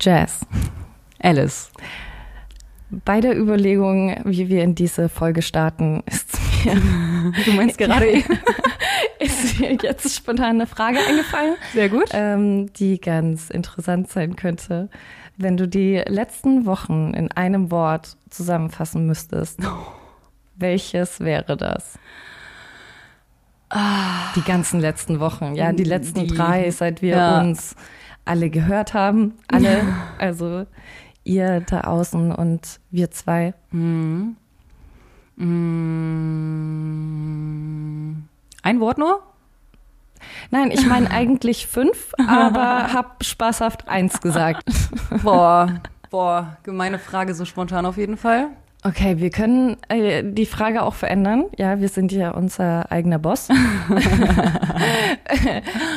Jazz. Alice. Bei der Überlegung, wie wir in diese Folge starten, ist mir, Du meinst gerade ist mir jetzt spontan eine Frage eingefallen, Sehr gut. ähm, die ganz interessant sein könnte. Wenn du die letzten Wochen in einem Wort zusammenfassen müsstest, welches wäre das? Die ganzen letzten Wochen, ja, die letzten Die- drei, seit wir ja. uns alle gehört haben, alle, also ihr da außen und wir zwei. Mhm. Mm. Ein Wort nur? Nein, ich meine eigentlich fünf, aber hab spaßhaft eins gesagt. Boah, boah, gemeine Frage so spontan auf jeden Fall. Okay, wir können äh, die Frage auch verändern. Ja, wir sind ja unser eigener Boss.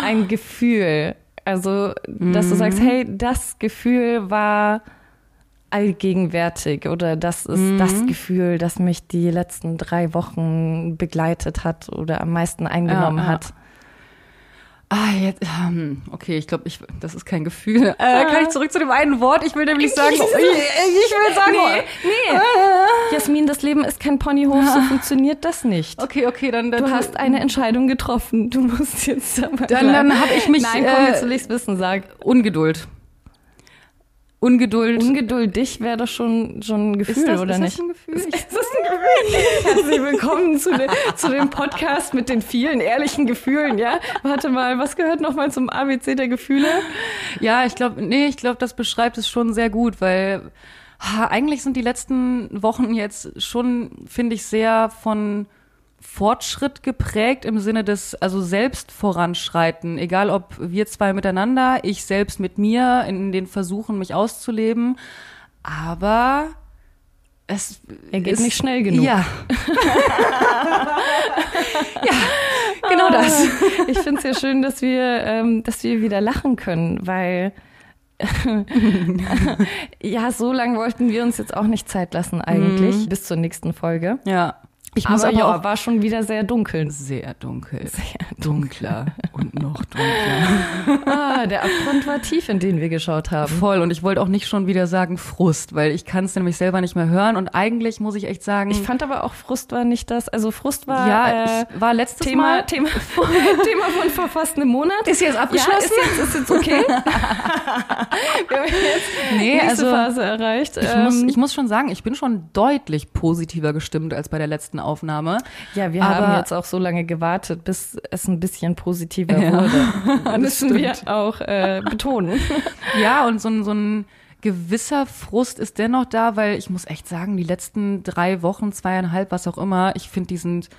Ein Gefühl. Also, dass du sagst, hey, das Gefühl war allgegenwärtig oder das ist das Gefühl, das mich die letzten drei Wochen begleitet hat oder am meisten eingenommen Ja, ja. hat. Ah, jetzt, ähm, okay, ich glaube, ich, das ist kein Gefühl. Äh, kann ich zurück zu dem einen Wort? Ich will nämlich sagen, ich, ich will sagen, Nee, Jasmin, das Leben ist kein Ponyhof, so funktioniert das nicht. okay, okay, dann, dann Du hast eine Entscheidung getroffen. Du musst jetzt aber Dann- dann hab ich mich, Nein, komm, äh, jetzt will ich's wissen. Sag. Ungeduld. Ungeduld. Ungeduldig wäre doch schon, schon ein Gefühl, ist das, oder ist nicht? Das ein Gefühl? Ist das ein Gefühl? Herzlich willkommen zu, de, zu dem Podcast mit den vielen ehrlichen Gefühlen, ja? Warte mal, was gehört nochmal zum ABC der Gefühle? Ja, ich glaube, nee, ich glaube, das beschreibt es schon sehr gut, weil eigentlich sind die letzten Wochen jetzt schon, finde ich, sehr von Fortschritt geprägt im Sinne des, also selbst voranschreiten, egal ob wir zwei miteinander, ich selbst mit mir in den Versuchen, mich auszuleben, aber es Er geht ist- nicht schnell genug. Ja. ja, genau das. Ich finde es ja schön, dass wir, ähm, dass wir wieder lachen können, weil ja, so lange wollten wir uns jetzt auch nicht Zeit lassen eigentlich, bis zur nächsten Folge. Ja. Ich Aber, muss aber ja, auch war schon wieder sehr dunkel. sehr dunkel. Sehr dunkler und noch dunkler. Ah, der Abgrund war tief, in den wir geschaut haben. Voll. Und ich wollte auch nicht schon wieder sagen Frust, weil ich kann es nämlich selber nicht mehr hören. Und eigentlich muss ich echt sagen, Ich fand aber auch Frust war nicht das. Also Frust war ja, äh, war letztes Thema, Mal. Thema, Thema von vor fast einem Monat. Ist jetzt Ja, abgeschlossen? ist jetzt, ist jetzt okay. wir haben jetzt Nee, nächste also Phase erreicht. ich, Ähm, muss, ich muss schon sagen, ich bin schon deutlich positiver gestimmt als bei der letzten Aufnahme. ja, wir aber- haben jetzt auch so lange gewartet, bis es ein bisschen positiver Ja, wurde. Müssen wir auch äh, betonen. Ja, und so ein, so ein gewisser Frust ist dennoch da, weil ich muss echt sagen, die letzten drei Wochen, zweieinhalb, was auch immer, ich finde, die sind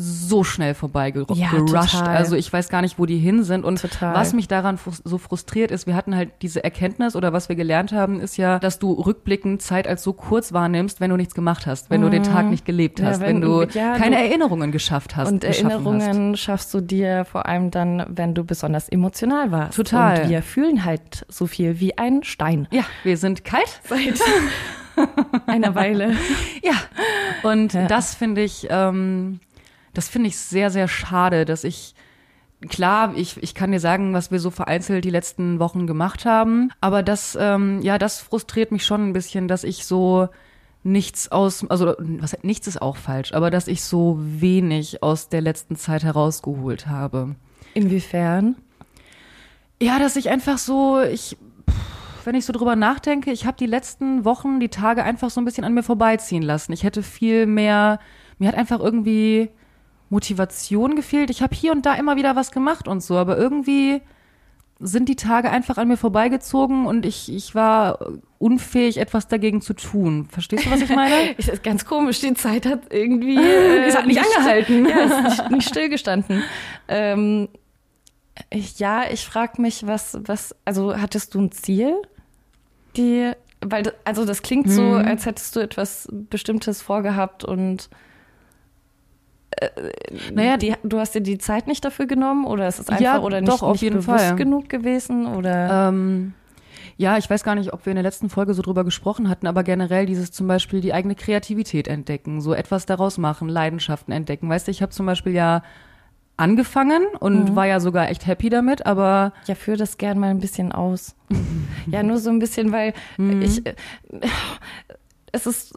so schnell vorbeigerusht. Ja, gerusht. total. Also ich weiß gar nicht, wo die hin sind. Und Total. was mich daran frus- so frustriert ist, wir hatten halt diese Erkenntnis oder was wir gelernt haben, ist ja, dass du rückblickend Zeit als so kurz wahrnimmst, wenn du nichts gemacht hast, wenn du den Tag nicht gelebt Mhm. Ja, hast, wenn- wenn, du ja, keine du- Erinnerungen geschafft hast. Und Erinnerungen schaffst du dir vor allem dann, wenn du besonders emotional warst. Total. Und wir fühlen halt so viel wie ein Stein. Hast. Ja, wir sind kalt. Seit einer Weile. Ja, und Ja. das finde ich, ähm, das finde ich sehr, sehr schade, dass ich, klar, ich, ich kann dir sagen, was wir so vereinzelt die letzten Wochen gemacht haben, aber das, ähm, ja, das frustriert mich schon ein bisschen, dass ich so nichts aus, also was nichts ist auch falsch, aber dass ich so wenig aus der letzten Zeit herausgeholt habe. Inwiefern? Ja, dass ich einfach so, ich, wenn ich so drüber nachdenke, ich habe die letzten Wochen, die Tage einfach so ein bisschen an mir vorbeiziehen lassen. Ich hätte viel mehr, mir hat einfach irgendwie Motivation gefehlt. Ich habe hier und da immer wieder was gemacht und so, aber irgendwie sind die Tage einfach an mir vorbeigezogen und ich, ich war unfähig, etwas dagegen zu tun. Verstehst du, was ich meine? Ich, ist ganz komisch, die Zeit hat irgendwie äh, Es hat nicht angehalten. Ja, es ist nicht, nicht stillgestanden. Ähm, ich, ja, ich frage mich, was, was, also hattest du ein Ziel? Die, weil, das- also das klingt so, Hm. als hättest du etwas Bestimmtes vorgehabt und naja, die, du hast dir die Zeit nicht dafür genommen oder ist es einfach Ja, oder nicht, doch, auf nicht jeden bewusst Fall. genug gewesen oder Ähm, ja, ich weiß gar nicht, ob wir in der letzten Folge so drüber gesprochen hatten, aber generell dieses zum Beispiel die eigene Kreativität entdecken, so etwas daraus machen, Leidenschaften entdecken. Weißt du, ich habe zum Beispiel ja angefangen und Mhm. war ja sogar echt happy damit, aber Ja, führ das gern mal ein bisschen aus. ja, nur so ein bisschen, weil Mhm. ich, äh, es ist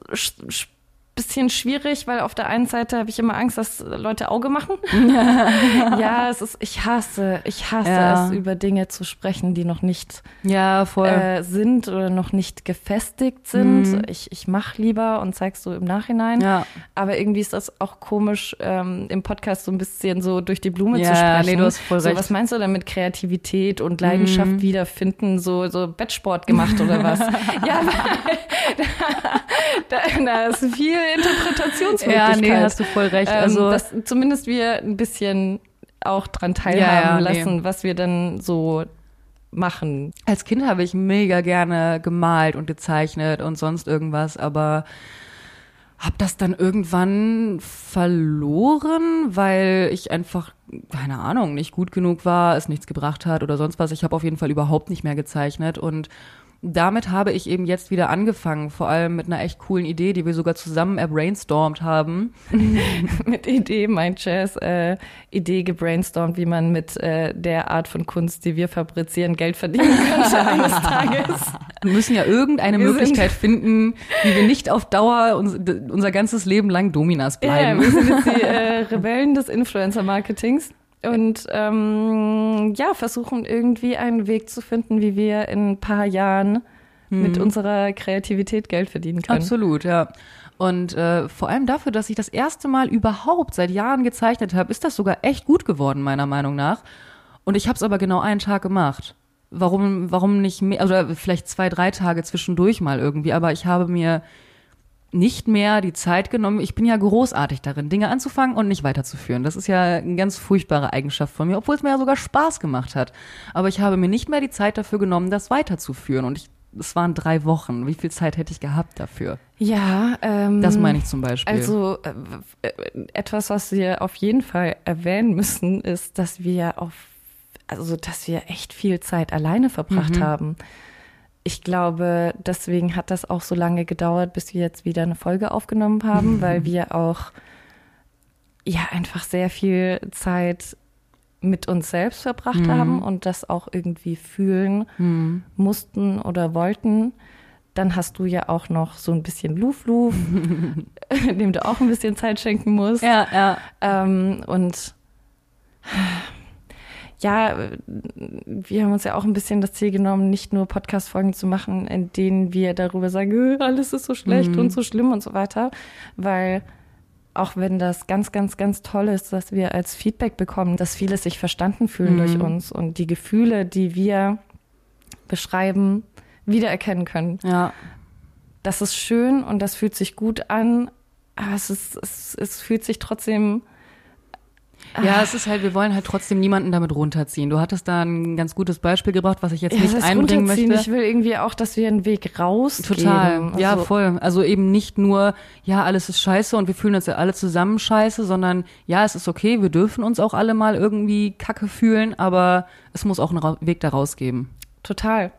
bisschen schwierig, weil auf der einen Seite habe ich immer Angst, dass Leute Auge machen. ja, es ist, ich hasse, ich hasse Ja. es, über Dinge zu sprechen, die noch nicht ja, äh, sind oder noch nicht gefestigt sind. Mhm. Ich, ich mach lieber und zeig's so im Nachhinein. ja. Aber irgendwie ist das auch komisch, ähm, im Podcast so ein bisschen so durch die Blume zu sprechen. nee, du hast voll so, recht. was meinst du denn mit Kreativität und Leidenschaft Mhm. wiederfinden? So, so Bettsport gemacht oder was? ja, weil da, da ist viel Interpretationsmöglichkeit. Ja, nee, hast du voll recht. Ähm, also, dass zumindest wir ein bisschen auch dran Ja, teilhaben ja, nee. lassen, was wir dann so machen. als Kind habe ich mega gerne gemalt und gezeichnet und sonst irgendwas, aber habe das dann irgendwann verloren, weil ich einfach, keine Ahnung, nicht gut genug war, es nichts gebracht hat oder sonst was. Ich habe auf jeden Fall überhaupt nicht mehr gezeichnet und damit habe ich eben jetzt wieder angefangen, vor allem mit einer echt coolen Idee, die wir sogar zusammen erbrainstormt haben. mit Idee, mein Jazz, äh, Idee gebrainstormt, wie man mit äh, der Art von Kunst, die wir fabrizieren, Geld verdienen könnte eines Tages. Wir müssen ja irgendeine Wir Möglichkeit finden, wie wir nicht auf Dauer uns, unser ganzes Leben lang Dominas Ja, bleiben. wir sind jetzt die äh, Rebellen des Influencer-Marketings und ähm, ja, versuchen irgendwie einen Weg zu finden, wie wir in ein paar Jahren mit unserer Kreativität Geld verdienen können. Absolut, ja. Und äh, vor allem dafür, dass ich das erste Mal überhaupt seit Jahren gezeichnet habe, ist das sogar echt gut geworden, meiner Meinung nach. Und ich habe es aber genau einen Tag gemacht. Warum, warum nicht mehr, oder vielleicht zwei, drei Tage zwischendurch mal irgendwie, aber ich habe mir nicht mehr die Zeit genommen. Ich bin ja großartig darin, Dinge anzufangen und nicht weiterzuführen. Das ist ja eine ganz furchtbare Eigenschaft von mir, obwohl es mir ja sogar Spaß gemacht hat. Aber ich habe mir nicht mehr die Zeit dafür genommen, das weiterzuführen. Und ich, es waren drei Wochen. Wie viel Zeit hätte ich gehabt dafür? Ja, ähm, Das meine ich zum Beispiel. Also äh, etwas, was wir auf jeden Fall erwähnen müssen, ist, dass wir auf, also dass wir echt viel Zeit alleine verbracht Mhm. haben. Ich glaube, deswegen hat das auch so lange gedauert, bis wir jetzt wieder eine Folge aufgenommen haben, Mhm. weil wir auch ja einfach sehr viel Zeit mit uns selbst verbracht Mhm. haben und das auch irgendwie fühlen Hm. mussten oder wollten. Dann hast du ja auch noch so ein bisschen Luf-Luf, dem du auch ein bisschen Zeit schenken musst. ja, ja. Ähm, und ja, wir haben uns ja auch ein bisschen das Ziel genommen, nicht nur Podcast-Folgen zu machen, in denen wir darüber sagen, "Äh, alles ist so schlecht Mhm. und so schlimm und so weiter, weil auch wenn das ganz, ganz, ganz toll ist, dass wir als Feedback bekommen, dass viele sich verstanden fühlen Mhm. durch uns und die Gefühle, die wir beschreiben, wiedererkennen können. Ja, Das ist schön und das fühlt sich gut an, aber es, ist, es, es fühlt sich trotzdem ja, es ist halt, wir wollen halt trotzdem niemanden damit runterziehen. Du hattest da ein ganz gutes Beispiel gebracht, was ich jetzt Ja, nicht einbringen möchte. Ich will irgendwie auch, dass wir einen Weg raus Total, ja, also, voll. Also eben nicht nur, ja, alles ist scheiße und wir fühlen uns ja alle zusammen scheiße, sondern ja, es ist okay, wir dürfen uns auch alle mal irgendwie kacke fühlen, aber es muss auch einen Weg da rausgeben. Total,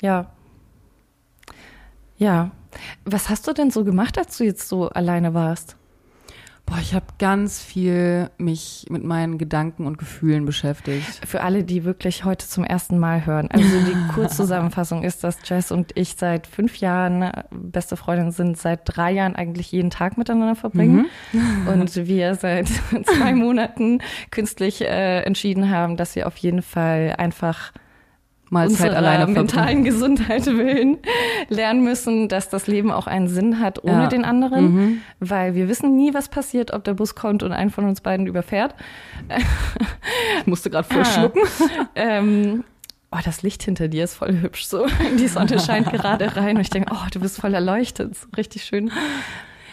ja. Ja. Was hast du denn so gemacht, als du jetzt so alleine warst? Boah, ich habe ganz viel mich mit meinen Gedanken und Gefühlen beschäftigt. Für alle, die wirklich heute zum ersten Mal hören. Also die Kurzzusammenfassung ist, dass Jess und ich seit fünf Jahren äh, beste Freundinnen sind, seit drei Jahren eigentlich jeden Tag miteinander verbringen. Und wir seit zwei Monaten künstlich äh, entschieden haben, dass wir auf jeden Fall einfach Mal Zeit unserer alleine verbringen. mentalen Gesundheit willen lernen müssen, dass das Leben auch einen Sinn hat ohne Ja. den anderen, Mhm. weil wir wissen nie, was passiert, ob der Bus kommt und einen von uns beiden überfährt. Ich musste gerade voll Ah. schlucken. Ähm, oh, das Licht hinter dir ist voll hübsch so. Die Sonne scheint gerade rein und ich denke, oh, du bist voll erleuchtet, so richtig schön.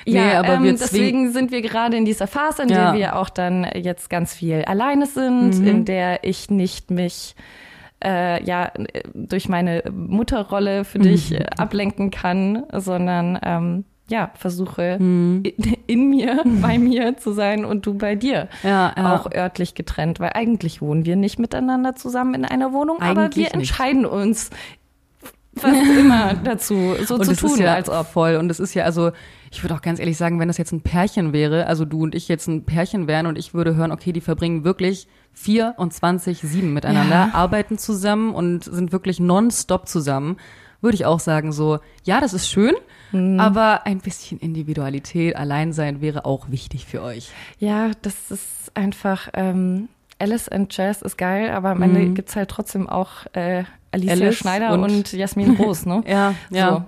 Nee, Ja, aber ähm, wir deswegen sind wir gerade in dieser Phase, in Ja. der wir auch dann jetzt ganz viel alleine sind, Mhm. in der ich nicht mich äh, ja äh, durch meine Mutterrolle für dich Mhm. ablenken kann, sondern ähm, ja versuche Mhm. in, in mir, bei mir zu sein und du bei dir. Ja, ja. Auch örtlich getrennt, weil eigentlich wohnen wir nicht miteinander zusammen in einer Wohnung, aber Eigentlich wir nicht. entscheiden uns fast immer dazu, so und zu tun, ist ja als ob. voll. Und es ist ja, also, ich würde auch ganz ehrlich sagen, wenn das jetzt ein Pärchen wäre, also du und ich jetzt ein Pärchen wären und ich würde hören, okay, die verbringen wirklich 24-7 miteinander, Ja. arbeiten zusammen und sind wirklich nonstop zusammen, würde ich auch sagen, so, ja, das ist schön, Mhm. aber ein bisschen Individualität, Alleinsein wäre auch wichtig für euch. Ja, das ist einfach, ähm, Alice and Jazz ist geil, aber am Ende gibt's halt trotzdem auch äh, Alicia Mhm. Alice Schneider und- und, Jasmin Roos, ne? Ja, ja.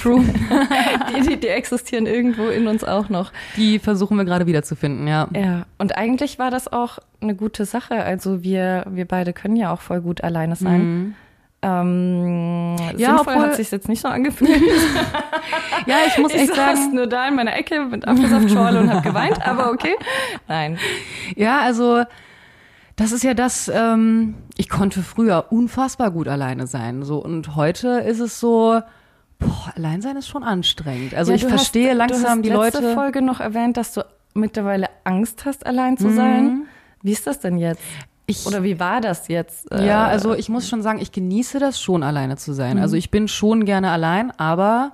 True. die, die, die existieren irgendwo in uns auch noch. Die versuchen wir gerade wiederzufinden, ja. Ja, und eigentlich war das auch eine gute Sache. Also wir, wir beide können ja auch voll gut alleine sein. Ähm, Ja, sinnvoll obwohl- hat sich jetzt nicht so angefühlt. Ja, ich muss Ich echt saß sagen, nur da in meiner Ecke mit Apfelsaftschorle und habe geweint, aber okay. Nein. Ja, also das ist ja das, ähm, ich konnte früher unfassbar gut alleine sein. So, und heute ist es so, boah, allein sein ist schon anstrengend. Also Ja, ich verstehe hast, langsam du hast die letzte Leute. Folge noch erwähnt, dass du mittlerweile Angst hast, allein zu sein. Wie ist das denn jetzt? Ich, Oder wie war das jetzt? ja, Äh, also ich muss schon sagen, ich genieße das schon, alleine zu sein. Also ich bin schon gerne allein, aber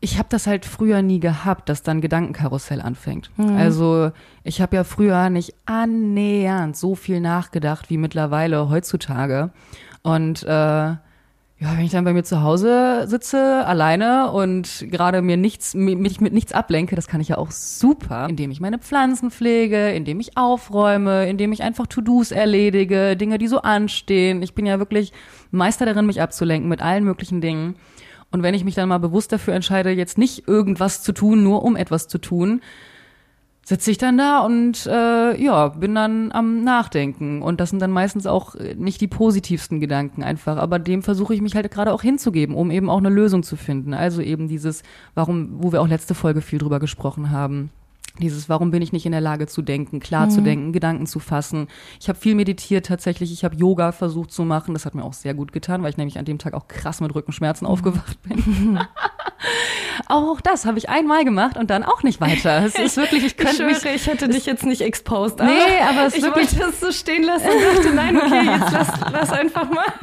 ich habe das halt früher nie gehabt, dass dann Gedankenkarussell anfängt. Also ich habe ja früher nicht annähernd so viel nachgedacht wie mittlerweile heutzutage. Und äh, ja, wenn ich dann bei mir zu Hause sitze, alleine und gerade mir nichts, mi- mich mit nichts ablenke, das kann ich ja auch super, indem ich meine Pflanzen pflege, indem ich aufräume, indem ich einfach To-Dos erledige, Dinge, die so anstehen. Ich bin ja wirklich Meister darin, mich abzulenken mit allen möglichen Dingen. Und wenn ich mich dann mal bewusst dafür entscheide, jetzt nicht irgendwas zu tun, nur um etwas zu tun, sitze ich dann da und äh, ja, bin dann am Nachdenken. Und das sind dann meistens auch äh, nicht die positivsten Gedanken einfach, aber dem versuche ich mich halt gerade auch hinzugeben, um eben auch eine Lösung zu finden. Also eben dieses, warum, wo wir auch letzte Folge viel drüber gesprochen haben. Dieses, warum bin ich nicht in der Lage zu denken, klar zu denken, Gedanken zu fassen. Ich habe viel meditiert tatsächlich. Ich habe Yoga versucht zu machen. Das hat mir auch sehr gut getan, weil ich nämlich an dem Tag auch krass mit Rückenschmerzen aufgewacht bin. auch das habe ich einmal gemacht und dann auch nicht weiter. Es ist wirklich, ich ich könnte mich schwöre, ich hätte dich jetzt nicht exposed. Nee, aber es ich wirklich- wollte es so stehen lassen und dachte, nein, okay, jetzt lass, lass einfach mal.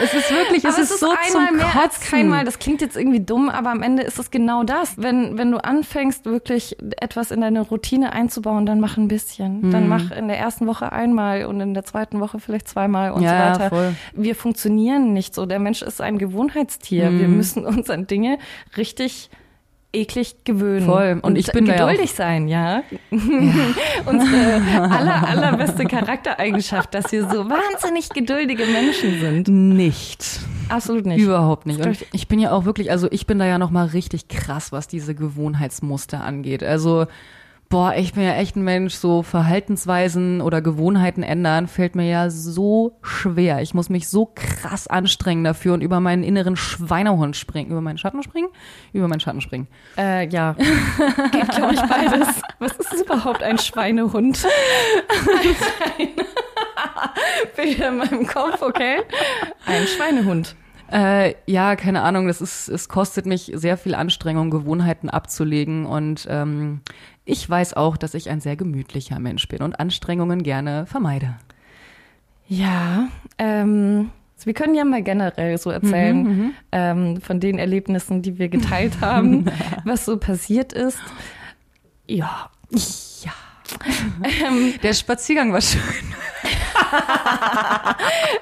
Es ist wirklich, es aber ist, so einmal zum mehr Kotzen. als keinmal. Das klingt jetzt irgendwie dumm, aber am Ende ist es genau das. Wenn, wenn du anfängst, wirklich etwas in deine Routine einzubauen, dann mach ein bisschen. Mhm. Dann mach in der ersten Woche einmal und in der zweiten Woche vielleicht zweimal und Ja, so weiter. voll. Wir funktionieren nicht so. Der Mensch ist ein Gewohnheitstier. Mhm. Wir müssen uns an Dinge richtig eklig gewöhnen. Voll. Und ich bin da ja geduldig sein, ja. Unsere aller, allerbeste Charaktereigenschaft, dass wir so wahnsinnig geduldige Menschen sind. nicht. Absolut nicht. Überhaupt nicht. Und ich bin ja auch wirklich, also ich bin da ja noch mal richtig krass, was diese Gewohnheitsmuster angeht. Also boah, ich bin ja echt ein Mensch, so Verhaltensweisen oder Gewohnheiten ändern fällt mir ja so schwer. Ich muss mich so krass anstrengen dafür und über meinen inneren Schweinehund springen. Über meinen Schatten springen? Über meinen Schatten springen. Äh, ja. Geht, glaube ich, beides. Was ist überhaupt ein Schweinehund? Ein Bilder in meinem Kopf, okay? Ein Schweinehund. Äh, ja, keine Ahnung, das ist, es kostet mich sehr viel Anstrengung, Gewohnheiten abzulegen und ähm, ich weiß auch, dass ich ein sehr gemütlicher Mensch bin und Anstrengungen gerne vermeide. Ja, ähm, wir können ja mal generell so erzählen ähm, von den Erlebnissen, die wir geteilt haben, was so passiert ist. Ja. Ja. Der Spaziergang war schön.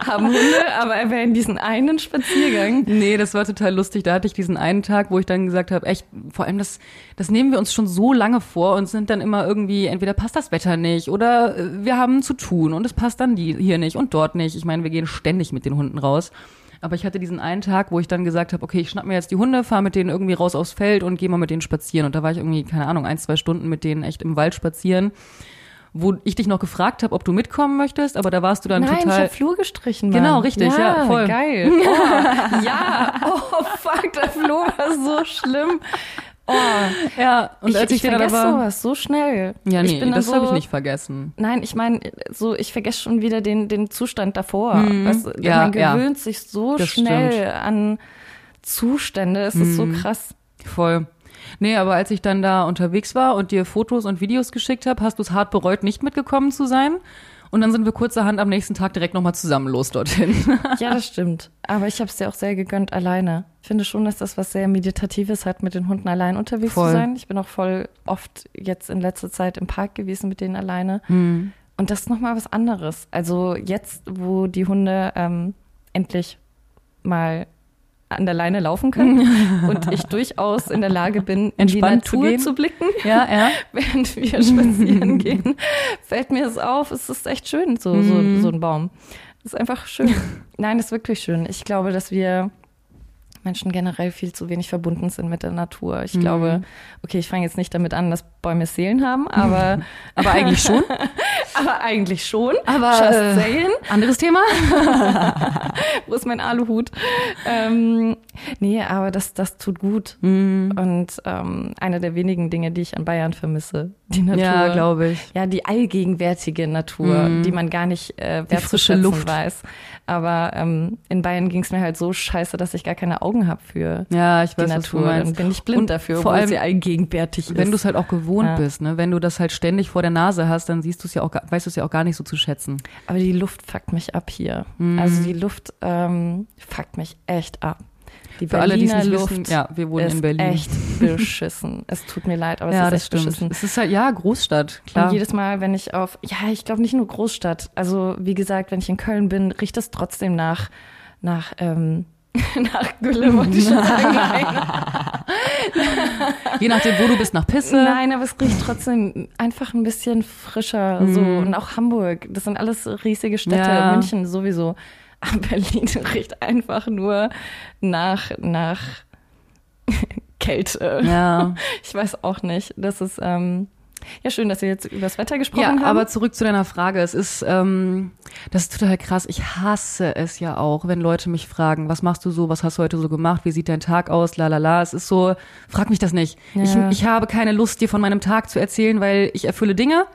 Haben Hunde, aber erwähnen diesen einen Spaziergang. Nee, das war total lustig. Da hatte ich diesen einen Tag, wo ich dann gesagt habe, echt, vor allem das, das nehmen wir uns schon so lange vor und sind dann immer irgendwie, entweder passt das Wetter nicht oder äh, wir haben zu tun und es passt dann die hier nicht und dort nicht. Ich meine, wir gehen ständig mit den Hunden raus. Aber ich hatte diesen einen Tag, wo ich dann gesagt habe, okay, ich schnapp mir jetzt die Hunde, fahre mit denen irgendwie raus aufs Feld und gehe mal mit denen spazieren. Und da war ich irgendwie, keine Ahnung, ein, zwei Stunden mit denen echt im Wald spazieren, wo ich dich noch gefragt habe, ob du mitkommen möchtest, aber da warst du dann Nein, ich total. habe Flur gestrichen. Mann. Genau, richtig, ja, voll. Geil. Oh, ja, oh fuck, der Flo war so schlimm. Oh, ja, und ich, als ich, ich dir dann vergesse aber. sowas so schnell. Ja, ich nee, das habe ich so- nicht vergessen. Nein, ich meine, so ich vergesse schon wieder den den Zustand davor. Weißt, Mhm. Ja, man ja. gewöhnt sich so Das schnell stimmt. an Zustände. Es ist so krass. Voll. Nee, aber als ich dann da unterwegs war und dir Fotos und Videos geschickt habe, hast du es hart bereut, nicht mitgekommen zu sein. Und dann sind wir kurzerhand am nächsten Tag direkt nochmal zusammen los dorthin. Ja, das stimmt. Aber ich habe es dir auch sehr gegönnt alleine. Ich finde schon, dass das was sehr Meditatives hat, mit den Hunden allein unterwegs Voll. zu sein. Ich bin auch voll oft jetzt in letzter Zeit im Park gewesen mit denen alleine. Hm. Und das ist nochmal was anderes. Also jetzt, wo die Hunde ähm, endlich mal an der Leine laufen können und ich durchaus in der Lage bin, in Entspannt die zu Natur gehen. zu, blicken, Ja, ja. während wir spazieren gehen, fällt mir es auf, es ist echt schön, so, so, Mhm. so ein Baum. Das ist einfach schön. Nein, das ist wirklich schön. Ich glaube, dass wir Menschen generell viel zu wenig verbunden sind mit der Natur. Ich Mhm. glaube, okay, ich fange jetzt nicht damit an, dass Bäume Seelen haben, aber, Aber eigentlich schon. aber eigentlich schon. Aber, Just äh. Anderes Thema? Wo ist mein Aluhut? Ähm, nee, aber das, das tut gut. Mhm. Und ähm, eine der wenigen Dinge, die ich an Bayern vermisse, die Natur. Ja, glaube ich. Ja, die allgegenwärtige Natur, Mhm. die man gar nicht äh, Die wertzuschätzen Luft. weiß. Aber ähm, in Bayern ging es mir halt so scheiße, dass ich gar keine Augen habe für Ja, ich die weiß, du Natur. Dann bin ich blind Und dafür, vor allem, sie allgegenwärtig Wenn ist. du es halt auch gewohnt Ja. bist, ne? Wenn du das halt ständig vor der Nase hast, dann siehst du es ja auch, weißt du es ja auch gar nicht so zu schätzen. Aber die Luft fuckt mich ab hier. Mhm. Also die Luft ähm, fuckt mich echt ab. Die Für alle, die es Berliner Luft wissen, ja, wir wohnen in Berlin. echt beschissen. es tut mir leid, aber ja, es das ist echt stimmt. beschissen. Es ist halt, ja, Großstadt, klar. Und jedes Mal, wenn ich auf, ja, ich glaube nicht nur Großstadt. Also wie gesagt, wenn ich in Köln bin, riecht es trotzdem nach, nach, ähm, nach Gülle, wollte ich schon sagen. Je nachdem, wo du bist, nach Pisse. Nein, aber es riecht trotzdem einfach ein bisschen frischer. So. Und auch Hamburg. Das sind alles riesige Städte. Ja. München sowieso. Aber Berlin riecht einfach nur nach, nach Kälte. Ja. Ich weiß auch nicht. Das ist, ähm, ja, schön, dass wir jetzt über das Wetter gesprochen Ja, haben. aber zurück zu deiner Frage. Es ist, ähm, das ist total krass. Ich hasse es ja auch, wenn Leute mich fragen, was machst du so, was hast du heute so gemacht, wie sieht dein Tag aus, la la la. Es ist so, frag mich das nicht. Ja. Ich, ich habe keine Lust, dir von meinem Tag zu erzählen, weil ich erfülle Dinge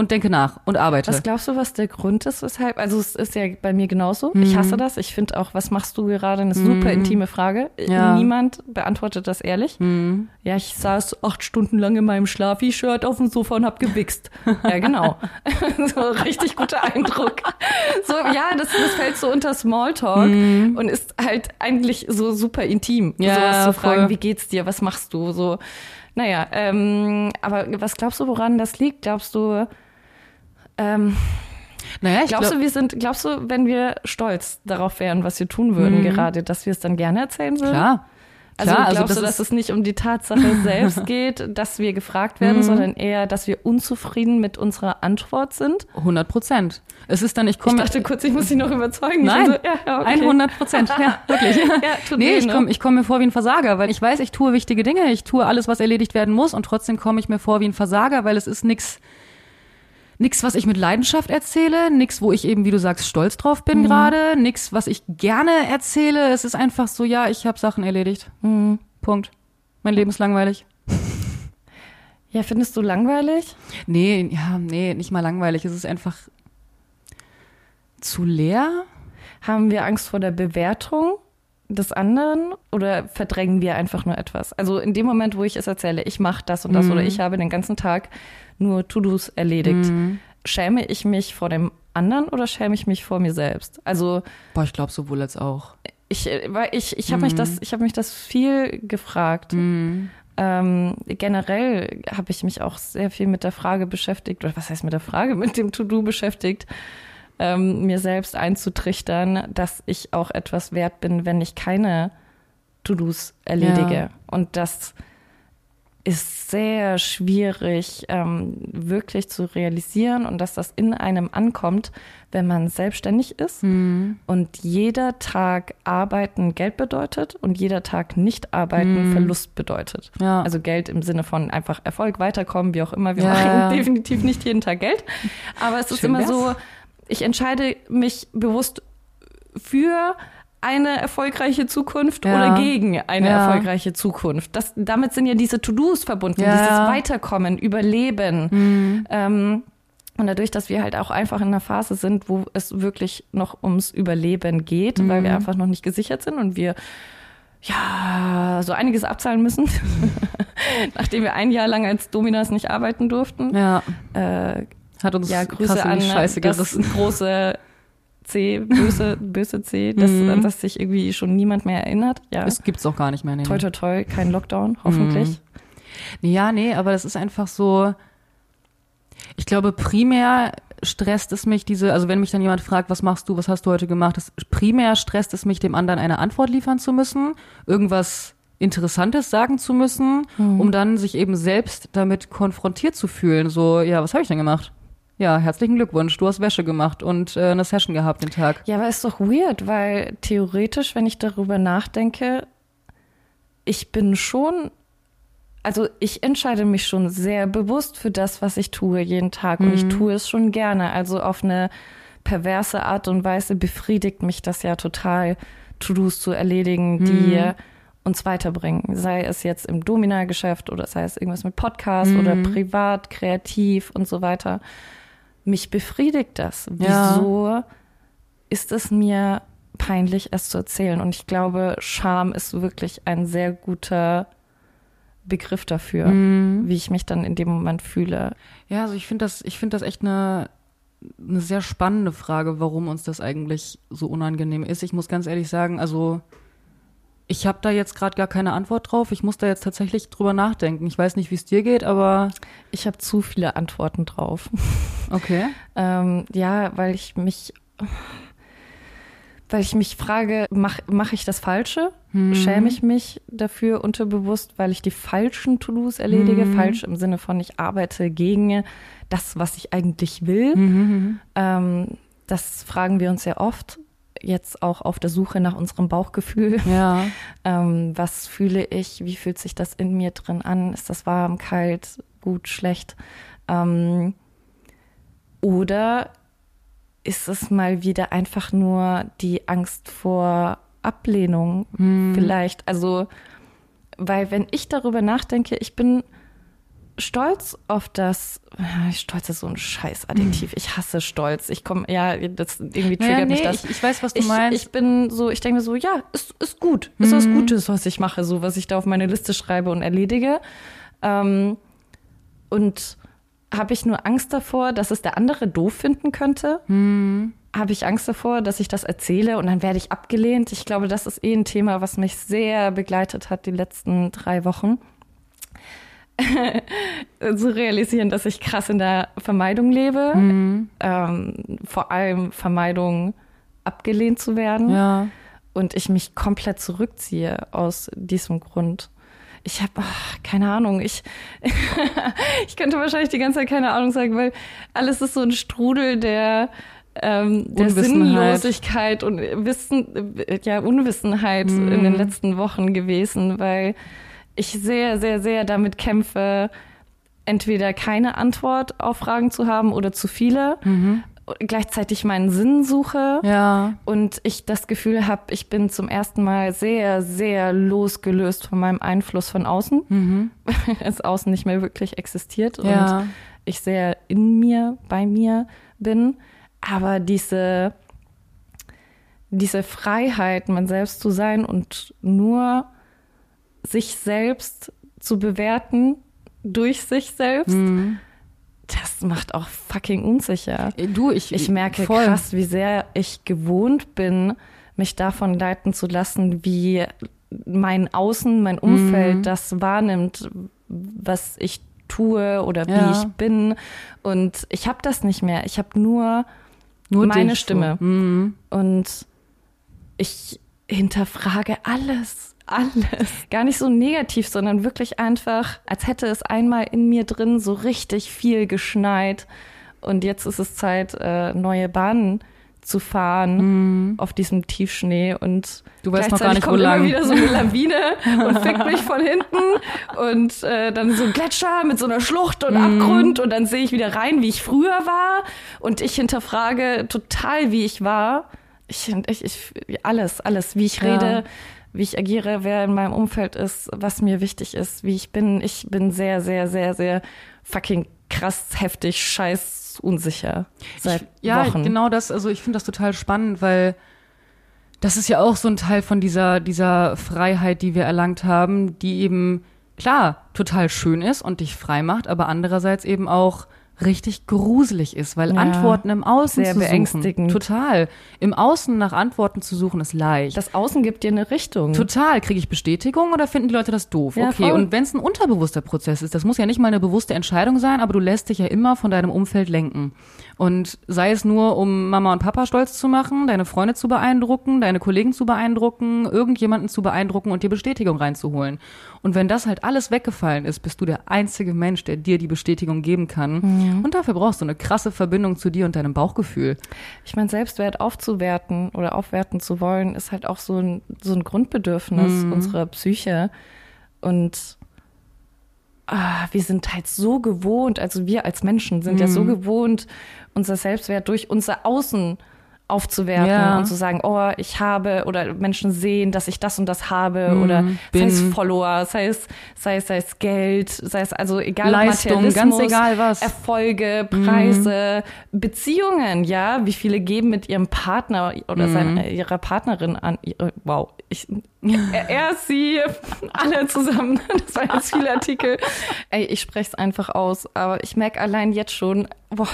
und denke nach und arbeite. Was glaubst du, was der Grund ist, weshalb? Also es ist ja bei mir genauso. Ich Mhm. hasse das. Ich finde auch, was machst du gerade? Eine super intime Frage. Ja. Niemand beantwortet das ehrlich. Mhm. Ja, ich saß acht Stunden lang in meinem Schlafi-Shirt auf dem Sofa und hab gewichst. ja, genau. so richtig guter Eindruck. So, ja, das, das fällt so unter Smalltalk und ist halt eigentlich so super intim. Mhm. Ja, sowas zu fragen, voll. wie geht's dir, was machst du? So, naja, ähm, aber was glaubst du, woran das liegt? Glaubst du, ähm, Naja, ich glaubst glaub, du, wir sind, glaubst du, wenn wir stolz darauf wären, was wir tun würden gerade, dass wir es dann gerne erzählen würden? klar. Also Klar, glaubst also du, das dass es nicht um die Tatsache selbst geht, dass wir gefragt werden, sondern eher, dass wir unzufrieden mit unserer Antwort sind? 100 Prozent. Es ist dann, ich Ich komme. dachte kurz, ich muss dich noch überzeugen. Nein, Ich so, ja, okay. 100 Prozent. Ja, wirklich. Ja, nee, ich ne? komme ich komm mir vor wie ein Versager, weil ich weiß, ich tue wichtige Dinge, ich tue alles, was erledigt werden muss und trotzdem komme ich mir vor wie ein Versager, weil es ist nix, nix, was ich mit Leidenschaft erzähle, nix, wo ich eben, wie du sagst, stolz drauf Mhm. bin gerade, nix, was ich gerne erzähle. Es ist einfach so, ja, ich habe Sachen erledigt. Mhm. Punkt. Mein Leben ist langweilig. Ja, findest du langweilig? Nee, ja, nee, nicht mal langweilig. Es ist einfach zu leer. Haben wir Angst vor der Bewertung des anderen oder verdrängen wir einfach nur etwas? Also in dem Moment, wo ich es erzähle, ich mache das und das Mhm. oder ich habe den ganzen Tag nur To-Dos erledigt, schäme ich mich vor dem anderen oder schäme ich mich vor mir selbst? Also Boah, ich glaube sowohl als auch. ich, äh, weil ich, ich habe mich Mhm. das, ich habe mich das viel gefragt. Ähm, generell habe ich mich auch sehr viel mit der Frage beschäftigt, oder was heißt mit der Frage, mit dem To-Do beschäftigt, ähm, mir selbst einzutrichtern, dass ich auch etwas wert bin, wenn ich keine To-Dos erledige. Ja. Und das ist sehr schwierig ähm, wirklich zu realisieren und dass das in einem ankommt, wenn man selbstständig ist und jeder Tag arbeiten Geld bedeutet und jeder Tag nicht arbeiten Verlust bedeutet. Ja. Also Geld im Sinne von einfach Erfolg, weiterkommen, wie auch immer. Wir Ja, machen ja. definitiv nicht jeden Tag Geld. Aber es ist Schön immer wär's. so, ich entscheide mich bewusst für eine erfolgreiche Zukunft Ja. oder gegen eine Ja. erfolgreiche Zukunft. Das, damit sind ja diese To-Dos verbunden, Ja, dieses. Weiterkommen, Überleben. Ähm, und dadurch, dass wir halt auch einfach in einer Phase sind, wo es wirklich noch ums Überleben geht, weil wir einfach noch nicht gesichert sind und wir ja so einiges abzahlen müssen, nachdem wir ein Jahr lang als Dominas nicht arbeiten durften. Ja. Äh, Hat uns ja, Grüße an Scheiße das gerissen. große C, böse, böse C, das, Mhm. an das sich irgendwie schon niemand mehr erinnert. Ja, Es gibt's auch gar nicht mehr. Nee, toi, toi, toi, kein Lockdown, hoffentlich. Nee, Ja, nee, aber das ist einfach so. Ich glaube, primär stresst es mich diese, also wenn mich dann jemand fragt, was machst du, was hast du heute gemacht, das, primär stresst es mich, dem anderen eine Antwort liefern zu müssen, irgendwas Interessantes sagen zu müssen, um dann sich eben selbst damit konfrontiert zu fühlen. So, ja, was habe ich denn gemacht? Ja, herzlichen Glückwunsch, du hast Wäsche gemacht und äh, eine Session gehabt den Tag. Ja, aber ist doch weird, weil theoretisch, wenn ich darüber nachdenke, ich bin schon, also ich entscheide mich schon sehr bewusst für das, was ich tue jeden Tag und ich tue es schon gerne. Also auf eine perverse Art und Weise befriedigt mich das ja total, To-Dos zu erledigen, die uns weiterbringen. Sei es jetzt im Domina-Geschäft oder sei es irgendwas mit Podcast oder privat, kreativ und so weiter. Mich befriedigt das. Ja. Wieso ist es mir peinlich, es zu erzählen? Und ich glaube, Scham ist wirklich ein sehr guter Begriff dafür, wie ich mich dann in dem Moment fühle. Ja, also ich finde das, ich finde das echt eine, eine sehr spannende Frage, warum uns das eigentlich so unangenehm ist. Ich muss ganz ehrlich sagen, also ich habe da jetzt gerade gar keine Antwort drauf. Ich muss da jetzt tatsächlich drüber nachdenken. Ich weiß nicht, wie es dir geht, aber Ich habe zu viele Antworten drauf. okay. Ähm, ja, weil ich mich, weil ich mich frage, mache mach ich das Falsche? Schäme ich mich dafür unterbewusst, weil ich die falschen To-Dos erledige? Falsch im Sinne von, ich arbeite gegen das, was ich eigentlich will. Ähm, das fragen wir uns ja oft. Jetzt auch auf der Suche nach unserem Bauchgefühl. Ja. Ähm, was fühle ich? Wie fühlt sich das in mir drin an? Ist das warm, kalt, gut, schlecht? Ähm, oder ist es mal wieder einfach nur die Angst vor Ablehnung vielleicht? Also, weil wenn ich darüber nachdenke, ich bin stolz auf das, stolz ist so ein Scheißadjektiv. Ich hasse Stolz. Ich komme, ja, das irgendwie triggert Naja, mich nee, das ich, ich weiß, was du ich, meinst. ich bin so, ich denke mir so, ja, ist, ist gut. Ist was Gutes, was ich mache, so was ich da auf meine Liste schreibe und erledige. Ähm, und habe ich nur Angst davor, dass es der andere doof finden könnte? Habe ich Angst davor, dass ich das erzähle und dann werde ich abgelehnt? Ich glaube, das ist eh ein Thema, was mich sehr begleitet hat die letzten drei Wochen. zu realisieren, dass ich krass in der Vermeidung lebe. Ähm, vor allem Vermeidung, abgelehnt zu werden. ja. Und ich mich komplett zurückziehe aus diesem Grund. Ich habe keine Ahnung. Ich, ich könnte wahrscheinlich die ganze Zeit keine Ahnung sagen, weil alles ist so ein Strudel der, ähm, der. Sinnlosigkeit und Wissen, ja, Unwissenheit in den letzten Wochen gewesen, weil ich sehr, sehr, sehr damit kämpfe, entweder keine Antwort auf Fragen zu haben oder zu viele. Gleichzeitig meinen Sinn suche Ja. und ich das Gefühl habe, ich bin zum ersten Mal sehr, sehr losgelöst von meinem Einfluss von außen, weil das Außen nicht mehr wirklich existiert und Ja. ich sehr in mir, bei mir bin. Aber diese, diese Freiheit, man selbst zu sein und nur sich selbst zu bewerten durch sich selbst, das macht auch fucking unsicher. Du, ich, Ich merke voll. krass, wie sehr ich gewohnt bin, mich davon leiten zu lassen, wie mein Außen, mein Umfeld Mhm. das wahrnimmt, was ich tue oder wie Ja. ich bin. Und ich habe das nicht mehr. Ich habe nur, Nur meine. Stimme. Mhm. Und ich hinterfrage alles, alles. Gar nicht so negativ, sondern wirklich einfach, als hätte es einmal in mir drin so richtig viel geschneit. Und jetzt ist es Zeit, äh, neue Bahnen zu fahren auf diesem Tiefschnee und. Du weißt noch gar nicht, wo kommt lang. immer wieder so eine Lawine und fickt mich von hinten und äh, dann so ein Gletscher mit so einer Schlucht und Mhm. Abgrund und dann sehe ich wieder rein, wie ich früher war und ich hinterfrage total, wie ich war. Ich, ich, ich alles, alles, wie ich Ja. rede, wie ich agiere, wer in meinem Umfeld ist, was mir wichtig ist, wie ich bin. Ich bin sehr, sehr, sehr, sehr fucking krass, heftig, scheiß unsicher seit ja, Wochen. genau das. Also ich finde das total spannend, weil das ist ja auch so ein Teil von dieser, dieser Freiheit, die wir erlangt haben, die eben, klar, total schön ist und dich frei macht, aber andererseits eben auch richtig gruselig ist, weil Ja. Antworten im Außen Sehr zu beängstigend. suchen. Total. Im Außen nach Antworten zu suchen ist leicht. Das Außen gibt dir eine Richtung. Total. Kriege ich Bestätigung oder finden die Leute das doof? Ja, okay, voll. und wenn es ein unterbewusster Prozess ist, das muss ja nicht mal eine bewusste Entscheidung sein, aber du lässt dich ja immer von deinem Umfeld lenken. Und sei es nur, um Mama und Papa stolz zu machen, deine Freunde zu beeindrucken, deine Kollegen zu beeindrucken, irgendjemanden zu beeindrucken und dir Bestätigung reinzuholen. Und wenn das halt alles weggefallen ist, bist du der einzige Mensch, der dir die Bestätigung geben kann. Und dafür brauchst du eine krasse Verbindung zu dir und deinem Bauchgefühl. Ich meine, Selbstwert aufzuwerten oder aufwerten zu wollen, ist halt auch so ein, so ein Grundbedürfnis unserer Psyche. Und ah, wir sind halt so gewohnt, also wir als Menschen sind ja so gewohnt, unser Selbstwert durch unser Außen aufzuwerten Ja. und zu sagen, oh, ich habe oder Menschen sehen, dass ich das und das habe Mhm, oder sei es Follower, sei es, sei es, sei es Geld, sei es also egal Leistung, ganz egal was. Erfolge, Preise, Beziehungen, ja, wie viele geben mit ihrem Partner oder seiner, ihrer Partnerin an, ihre, wow, ich, er, er, sie, alle zusammen, das waren jetzt viele Artikel. Ey, ich spreche es einfach aus, aber ich merke allein jetzt schon, boah,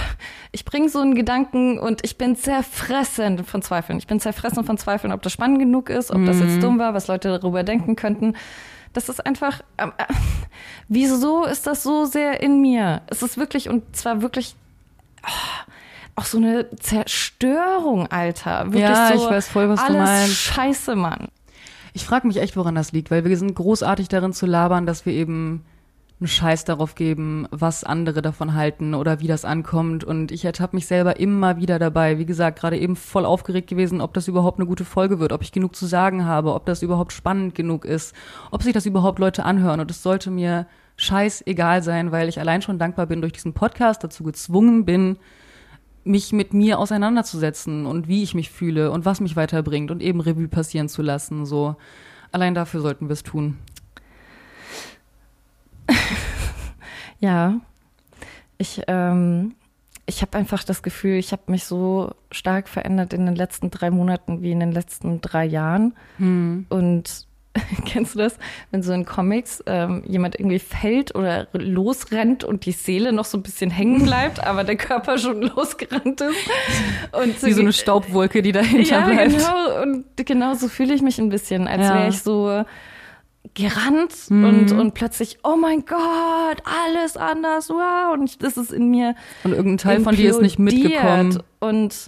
ich bringe so einen Gedanken und ich bin zerfressen von Zweifeln. Ich bin zerfressen von Zweifeln, ob das spannend genug ist, ob das jetzt dumm war, was Leute darüber denken könnten. Das ist einfach, ähm, äh, wieso ist das so sehr in mir? Es ist wirklich, und zwar wirklich ah, auch so eine Zerstörung, Alter. Wirklich Ja, so ich weiß voll, was du alles meinst. Scheiße, Mann. Ich frage mich echt, woran das liegt, weil wir sind großartig darin zu labern, dass wir eben einen Scheiß darauf geben, was andere davon halten oder wie das ankommt. Und ich ertappe mich selber immer wieder dabei. Wie gesagt, gerade eben voll aufgeregt gewesen, ob das überhaupt eine gute Folge wird, ob ich genug zu sagen habe, ob das überhaupt spannend genug ist, ob sich das überhaupt Leute anhören. Und es sollte mir scheißegal sein, weil ich allein schon dankbar bin, durch diesen Podcast dazu gezwungen bin, mich mit mir auseinanderzusetzen und wie ich mich fühle und was mich weiterbringt und eben Revue passieren zu lassen. So allein dafür sollten wir es tun. Ja, ich, ähm, ich habe einfach das Gefühl, ich habe mich so stark verändert in den letzten drei Monaten wie in den letzten drei Jahren. Und kennst du das, wenn so in Comics ähm, jemand irgendwie fällt oder losrennt und die Seele noch so ein bisschen hängen bleibt, aber der Körper schon losgerannt ist? Und Wie so eine Staubwolke, die dahinter ja, bleibt. genau. Und genau so fühle ich mich ein bisschen, als Ja. wäre ich so gerannt Mhm. und, und plötzlich, oh mein Gott, alles anders, wow. Und das ist in mir Und irgendein Teil von dir ist nicht mitgekommen. Und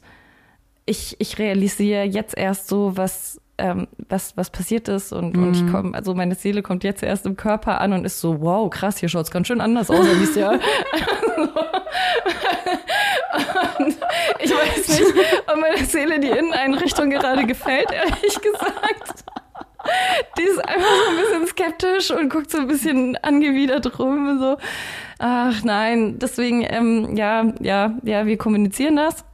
ich, ich realisiere jetzt erst so, was, ähm, was, was passiert ist. Und, und Mhm. ich komme, also meine Seele kommt jetzt erst im Körper an und ist so, wow, krass, hier schaut's ganz schön anders aus, als ja. und ich weiß nicht, ob meine Seele die Inneneinrichtung gerade gefällt, ehrlich gesagt. Die ist einfach so ein bisschen skeptisch und guckt so ein bisschen angewidert rum und so. Ach nein, deswegen, ähm, ja, ja, ja, wir kommunizieren das.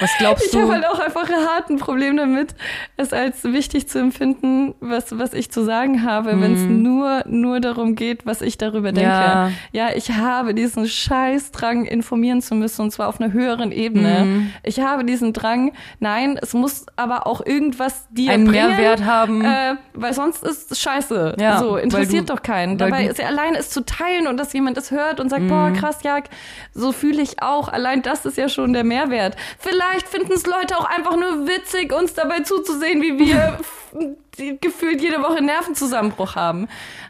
Was glaubst Ich du? habe halt auch einfach hart ein Problem damit, es als wichtig zu empfinden, was, was ich zu sagen habe, wenn es nur, nur darum geht, was ich darüber denke. Ja. Ja. ich habe diesen Scheißdrang, informieren zu müssen, und zwar auf einer höheren Ebene. Mhm. Ich habe diesen Drang, nein, es muss aber auch irgendwas dir Einen bringen, Mehrwert haben. Äh, weil sonst ist es scheiße. Ja, so, interessiert du- doch keinen. Dabei ist ja allein es zu teilen und dass jemand es hört und sagt, Mhm. boah, krass, ja, so fühle ich auch. Allein das ist ja schon der Mehrwert. Vielleicht finden es Leute auch einfach nur witzig, uns dabei zuzusehen, wie wir gefühlt jede Woche Nervenzusammenbruch haben.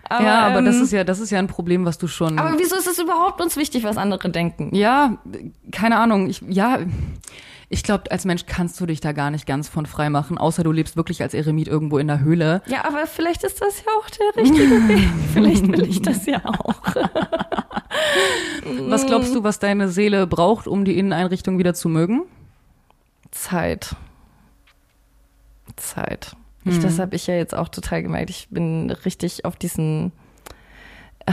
Aber, ja, aber das ähm, ist ja, das ist ja ein Problem, was du schon. Aber wieso ist es überhaupt uns wichtig, was andere denken? ja, keine Ahnung. Ich, ja, ich glaube, als Mensch kannst du dich da gar nicht ganz von frei machen, außer du lebst wirklich als Eremit irgendwo in der Höhle. Ja, aber vielleicht ist das ja auch der richtige Weg. Vielleicht will ich das ja auch. Was glaubst du, was deine Seele braucht, um die Inneneinrichtung wieder zu mögen? Zeit. Zeit. Ich, das habe ich ja jetzt auch total gemerkt. Ich bin richtig auf diesen. äh,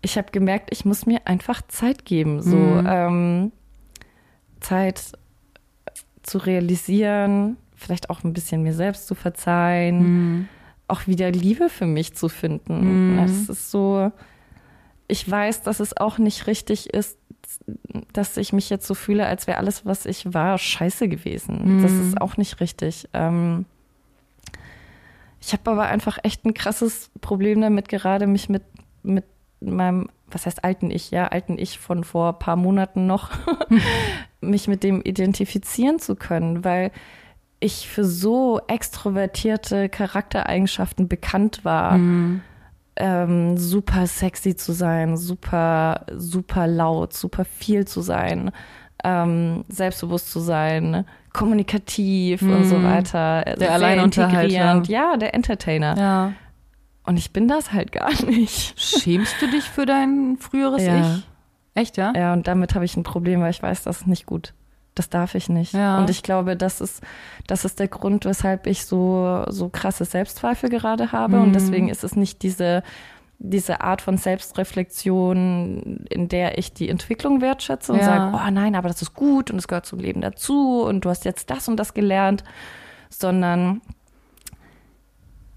Ich habe gemerkt, ich muss mir einfach Zeit geben. So ähm, Zeit zu realisieren, vielleicht auch ein bisschen mir selbst zu verzeihen, auch wieder Liebe für mich zu finden. Das ist so. Ich weiß, dass es auch nicht richtig ist, dass ich mich jetzt so fühle, als wäre alles, was ich war, scheiße gewesen. Das ist auch nicht richtig. Ähm, ich habe aber einfach echt ein krasses Problem damit, gerade mich mit, mit meinem, was heißt alten Ich, ja, alten Ich von vor ein paar Monaten noch, mich mit dem identifizieren zu können, weil ich für so extrovertierte Charaktereigenschaften bekannt war. Mhm. Ähm, super sexy zu sein, super, super laut, super viel zu sein, ähm, selbstbewusst zu sein, kommunikativ und so weiter. Der sehr Alleinunterhalter. integrierend. Ja, der Entertainer. Ja. Und ich bin das halt gar nicht. Schämst du dich für dein früheres Ja. Ich? Echt, ja? Ja, und damit habe ich ein Problem, weil ich weiß, das ist nicht gut. Das darf ich nicht. Ja. Und ich glaube, das ist, das ist der Grund, weshalb ich so, so krasse Selbstzweifel gerade habe. Mhm. Und deswegen ist es nicht diese, diese Art von Selbstreflexion, in der ich die Entwicklung wertschätze und Ja. sage, oh nein, aber das ist gut und es gehört zum Leben dazu und du hast jetzt das und das gelernt, sondern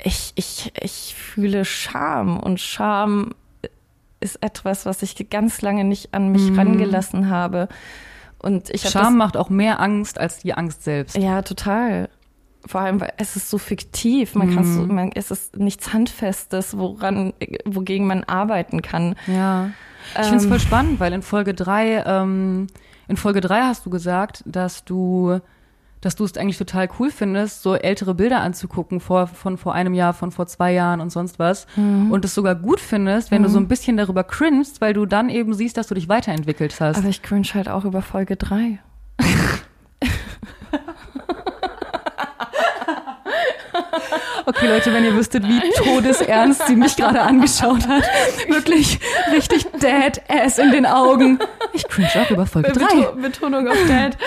ich, ich, ich fühle Scham und Scham ist etwas, was ich ganz lange nicht an mich rangelassen habe. Und ich Mhm. Scham macht auch mehr Angst als die Angst selbst. ja total. Vor allem, weil es ist so fiktiv. Man kann so, man, es ist nichts Handfestes, woran, wogegen man arbeiten kann. Ja. Ich finde es Ähm. voll spannend, weil in Folge drei, ähm, in Folge drei hast du gesagt, dass du, dass du es eigentlich total cool findest, so ältere Bilder anzugucken vor, von vor einem Jahr, von vor zwei Jahren und sonst was. Mhm. Und es sogar gut findest, wenn du so ein bisschen darüber cringst, weil du dann eben siehst, dass du dich weiterentwickelt hast. Aber ich cringe halt auch über Folge 3. Okay, Leute, wenn ihr wüsstet, wie todesernst sie mich gerade angeschaut hat. Wirklich richtig dead ass in den Augen. Ich cringe auch über Folge drei. Beto- Betonung auf Dad.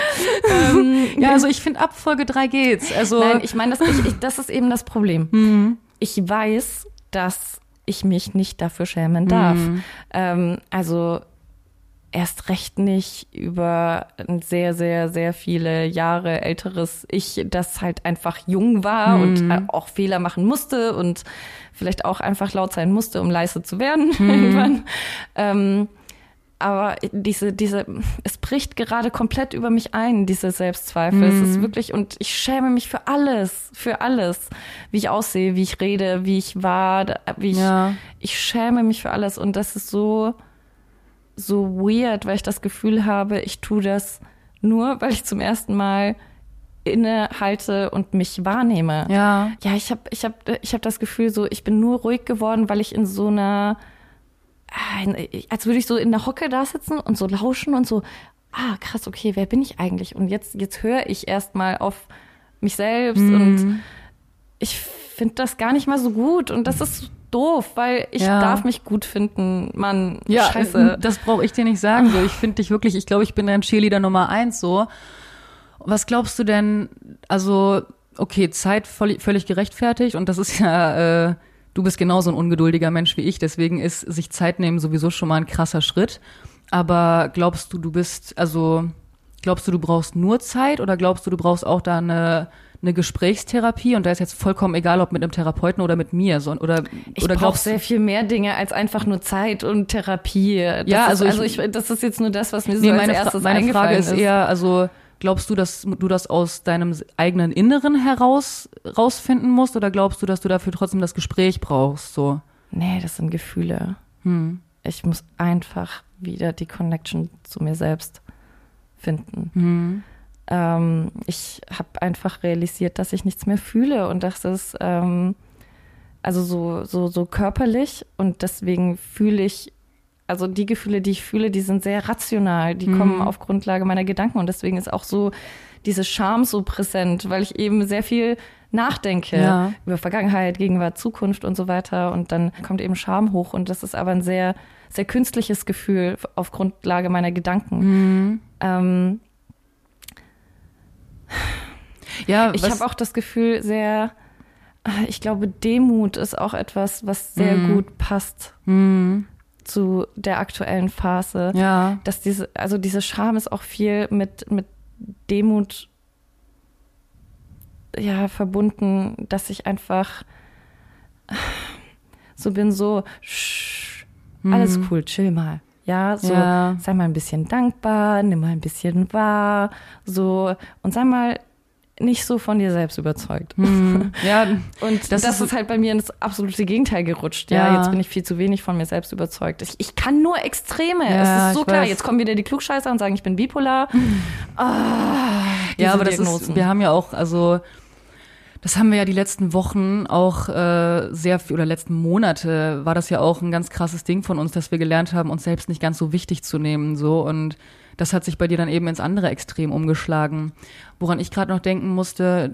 ähm, Ja, also ich finde, ab Folge drei geht's. Also, Nein, ich meine, das, ich, ich, das ist eben das Problem. Mhm. Ich weiß, dass ich mich nicht dafür schämen darf. Mhm. Ähm, also erst recht nicht über ein sehr, sehr, sehr viele Jahre älteres Ich, das halt einfach jung war Mhm. und äh, auch Fehler machen musste und vielleicht auch einfach laut sein musste, um leise zu werden Mhm. irgendwann. Ähm, aber diese, diese, es bricht gerade komplett über mich ein, diese Selbstzweifel. Es Mhm. ist wirklich, und ich schäme mich für alles, für alles. Wie ich aussehe, wie ich rede, wie ich war, wie ich, Ja. ich schäme mich für alles. Und das ist so, so weird, weil ich das Gefühl habe, ich tue das nur, weil ich zum ersten Mal innehalte und mich wahrnehme. ja. Ja, ich habe ich hab, ich hab das Gefühl, so ich bin nur ruhig geworden, weil ich in so einer, ah, in- als würde ich so in der Hocke da sitzen und so lauschen und so, ah, krass, okay, wer bin ich eigentlich? Und jetzt, jetzt höre ich erstmal auf mich selbst Mhm. und ich finde das gar nicht mal so gut und das ist doof, weil ich Ja. darf mich gut finden, Mann, Ja, scheiße. das brauche ich dir nicht sagen. So, ich finde dich wirklich, ich glaube, ich bin dein Cheerleader Nummer eins so. Was glaubst du denn, also, okay, Zeit voll, völlig gerechtfertigt und das ist ja, äh, du bist genauso ein ungeduldiger Mensch wie ich, deswegen ist sich Zeit nehmen sowieso schon mal ein krasser Schritt. Aber glaubst du, du bist, also, glaubst du, du brauchst nur Zeit oder glaubst du, du brauchst auch da eine, eine Gesprächstherapie und da ist jetzt vollkommen egal, ob mit einem Therapeuten oder mit mir, so, oder, Ich oder brauche sehr viel mehr Dinge als einfach nur Zeit und Therapie. Das Ja, ist, also also ich- ich, das ist jetzt nur das, was mir so Nee, als meine, Fra erstes meine Frage eingefallen ist eher, also glaubst du, dass du das aus deinem eigenen Inneren heraus rausfinden musst oder glaubst du, dass du dafür trotzdem das Gespräch brauchst? So. Nee, das sind Gefühle. Hm. Ich muss einfach wieder die Connection zu mir selbst finden. Hm. Ähm, ich habe einfach realisiert, dass ich nichts mehr fühle und das ist ähm, also so, so, so körperlich und deswegen fühle ich, also die Gefühle, die ich fühle, die sind sehr rational, die kommen auf Grundlage meiner Gedanken und deswegen ist auch so diese Scham so präsent, weil ich eben sehr viel nachdenke Ja. über Vergangenheit, Gegenwart, Zukunft und so weiter und dann kommt eben Scham hoch und das ist aber ein sehr, sehr künstliches Gefühl auf Grundlage meiner Gedanken. Ähm, Ja, Ich habe auch das Gefühl, sehr, äh, ich glaube, Demut ist auch etwas, was sehr gut passt Hm. zu der aktuellen Phase. Ja. Dass diese, also diese Scham ist auch viel mit, mit Demut ja, verbunden, dass ich einfach so bin, so, sch, alles cool, chill mal. Ja, so, Ja. sei mal ein bisschen dankbar, nimm mal ein bisschen wahr, so, und sei mal nicht so von dir selbst überzeugt. Hm. Ja, und das, ist, ist, halt bei mir ins absolute Gegenteil gerutscht. Ja, ja, jetzt bin ich viel zu wenig von mir selbst überzeugt. Ich, ich kann nur Extreme. Ja, es ist so klar. Weiß. Jetzt kommen wieder die Klugscheißer und sagen, ich bin bipolar. ah, ja, aber das ist, wir haben ja auch, also das haben wir ja die letzten Wochen auch äh, sehr oder letzten Monate war das ja auch ein ganz krasses Ding von uns, dass wir gelernt haben, uns selbst nicht ganz so wichtig zu nehmen, so und das hat sich bei dir dann eben ins andere Extrem umgeschlagen. Woran ich gerade noch denken musste,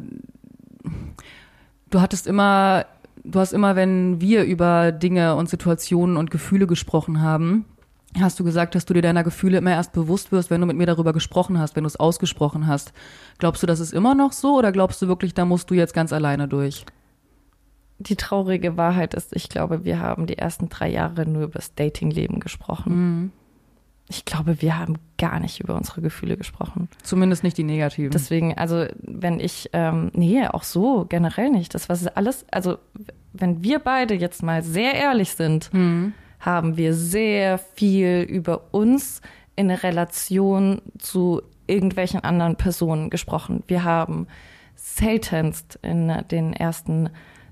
du hattest immer, du hast immer, wenn wir über Dinge und Situationen und Gefühle gesprochen haben, hast du gesagt, dass du dir deiner Gefühle immer erst bewusst wirst, wenn du mit mir darüber gesprochen hast, wenn du es ausgesprochen hast. Glaubst du, das ist immer noch so oder glaubst du wirklich, da musst du jetzt ganz alleine durch? Die traurige Wahrheit ist, ich glaube, wir haben die ersten drei Jahre nur über das Datingleben gesprochen. Mhm. Ich glaube, wir haben gar nicht über unsere Gefühle gesprochen. Zumindest nicht die negativen. Deswegen, also wenn ich, ähm, nee, auch so generell nicht. Das was alles, also wenn wir beide jetzt mal sehr ehrlich sind, mhm haben wir sehr viel über uns in Relation zu irgendwelchen anderen Personen gesprochen. Wir haben seltenst in den ersten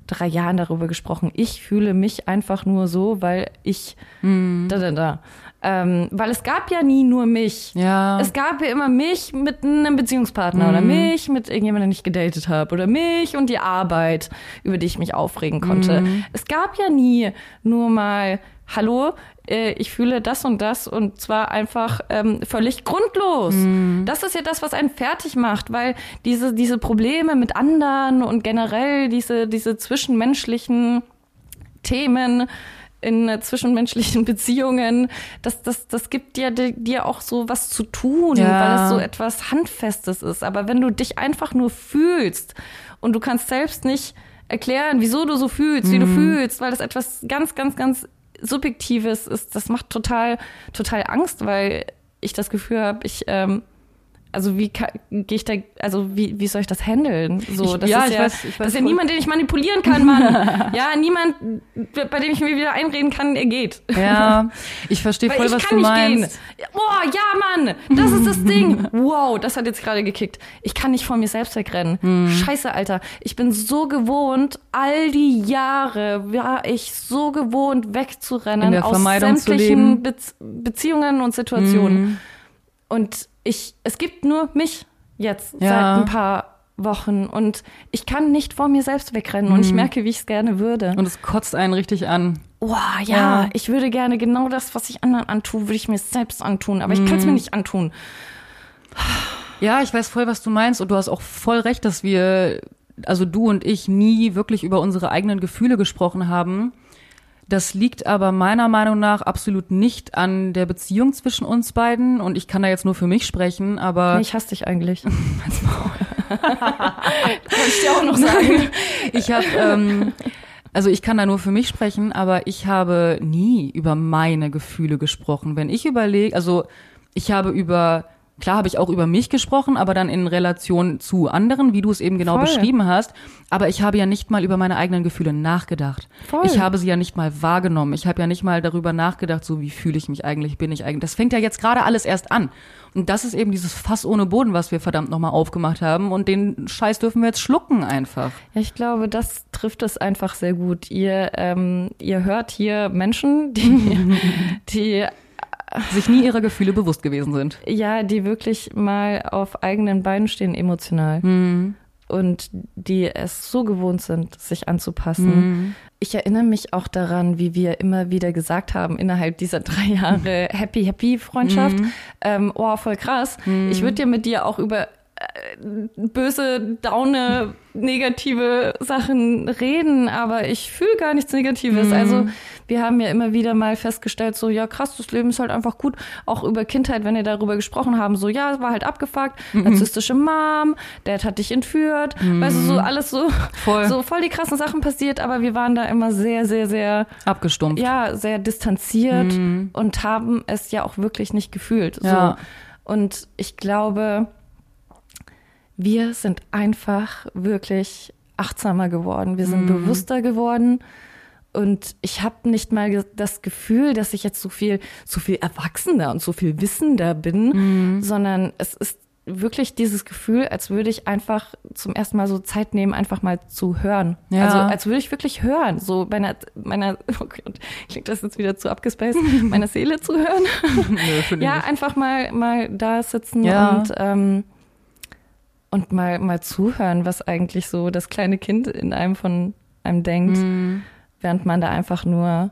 drei Jahren darüber gesprochen. Ich fühle mich einfach nur so, weil ich mm. da da da. Ähm, weil es gab ja nie nur mich. Ja. Es gab ja immer mich mit einem Beziehungspartner mm. oder mich mit irgendjemandem, den ich gedatet habe oder mich und die Arbeit, über die ich mich aufregen konnte. Mm. Es gab ja nie nur mal hallo, äh, ich fühle das und das und zwar einfach ähm, völlig grundlos. Mm. Das ist ja das, was einen fertig macht, weil diese, diese Probleme mit anderen und generell diese, diese zwischenmenschlichen Themen in äh, zwischenmenschlichen Beziehungen, das, das, das gibt dir, dir auch so was zu tun, ja. weil es so etwas Handfestes ist. Aber wenn du dich einfach nur fühlst und du kannst selbst nicht erklären, wieso du so fühlst, wie du mhm. fühlst, weil das etwas ganz, ganz, ganz Subjektives ist, das macht total, total Angst, weil ich das Gefühl habe, ich ähm, also wie gehe ich da, also wie, wie soll ich das handeln? So, das ja, ist ja, weiß, ich weiß das ist ja niemand, den ich manipulieren kann, Mann. ja, niemand, bei dem ich mir wieder einreden kann, er geht. Ja, ich verstehe voll, was du meinst. Gehen. Boah, ja, Mann, das ist das Ding. Wow, das hat jetzt gerade gekickt. Ich kann nicht vor mir selbst wegrennen. Hm. Scheiße, Alter. Ich bin so gewohnt, all die Jahre war ich so gewohnt, wegzurennen aus sämtlichen Be Beziehungen und Situationen. Hm. Und ich, es gibt nur mich jetzt ja. seit ein paar Wochen und ich kann nicht vor mir selbst wegrennen mhm. und ich mhm. merke, wie ich es gerne würde. Und es kotzt einen richtig an. Oh, ja, ja, ich würde gerne genau das, was ich anderen antue, würde ich mir selbst antun, aber mhm. ich kann es mir nicht antun. Ja, ich weiß voll, was du meinst und du hast auch voll recht, dass wir, also du und ich, nie wirklich über unsere eigenen Gefühle gesprochen haben. Das liegt aber meiner Meinung nach absolut nicht an der Beziehung zwischen uns beiden. Und ich kann da jetzt nur für mich sprechen, aber. Nee, ich hasse dich eigentlich. Kann ich dir auch noch sagen. ich habe, ähm, also ich kann da nur für mich sprechen, aber ich habe nie über meine Gefühle gesprochen. Wenn ich überlege, also ich habe über Klar habe ich auch über mich gesprochen, aber dann in Relation zu anderen, wie du es eben genau Voll. beschrieben hast. Aber ich habe ja nicht mal über meine eigenen Gefühle nachgedacht. Voll. Ich habe sie ja nicht mal wahrgenommen. Ich habe ja nicht mal darüber nachgedacht, so wie fühle ich mich eigentlich, bin ich eigentlich. Das fängt ja jetzt gerade alles erst an. Und das ist eben dieses Fass ohne Boden, was wir verdammt nochmal aufgemacht haben. Und den Scheiß dürfen wir jetzt schlucken einfach. Ich glaube, das trifft es einfach sehr gut. Ihr, ähm, ihr hört hier Menschen, die, die sich nie ihrer Gefühle bewusst gewesen sind. Ja, die wirklich mal auf eigenen Beinen stehen emotional. Mhm. Und die es so gewohnt sind, sich anzupassen. Mhm. Ich erinnere mich auch daran, wie wir immer wieder gesagt haben, innerhalb dieser drei Jahre Happy, Happy Freundschaft. Mhm. Ähm, oh, voll krass. Mhm. Ich würde ja mit dir auch über äh, böse, daune, negative Sachen reden, aber ich fühle gar nichts Negatives. Mhm. Also wir haben ja immer wieder mal festgestellt, so ja krass, das Leben ist halt einfach gut. Auch über Kindheit, wenn wir darüber gesprochen haben, so ja, es war halt abgefuckt, mhm. narzisstische Mom, Dad hat dich entführt, mhm. weißt du, so alles so voll. so voll die krassen Sachen passiert, aber wir waren da immer sehr, sehr, sehr abgestumpft. Ja, sehr distanziert mhm. und haben es ja auch wirklich nicht gefühlt. Ja. So. Und ich glaube, wir sind einfach wirklich achtsamer geworden. Wir sind mhm. bewusster geworden. Und ich habe nicht mal das Gefühl, dass ich jetzt so viel, so viel erwachsener und so viel wissender bin, mhm. sondern es ist wirklich dieses Gefühl, als würde ich einfach zum ersten Mal so Zeit nehmen, einfach mal zu hören. Ja. Also als würde ich wirklich hören, so meiner, meiner, oh Gott, klingt das jetzt wieder zu abgespaced, meiner Seele zu hören. Nö, ja, nicht. einfach mal, mal da sitzen Ja. und, ähm, und mal, mal zuhören, was eigentlich so das kleine Kind in einem von einem denkt, Mhm. Während man da einfach nur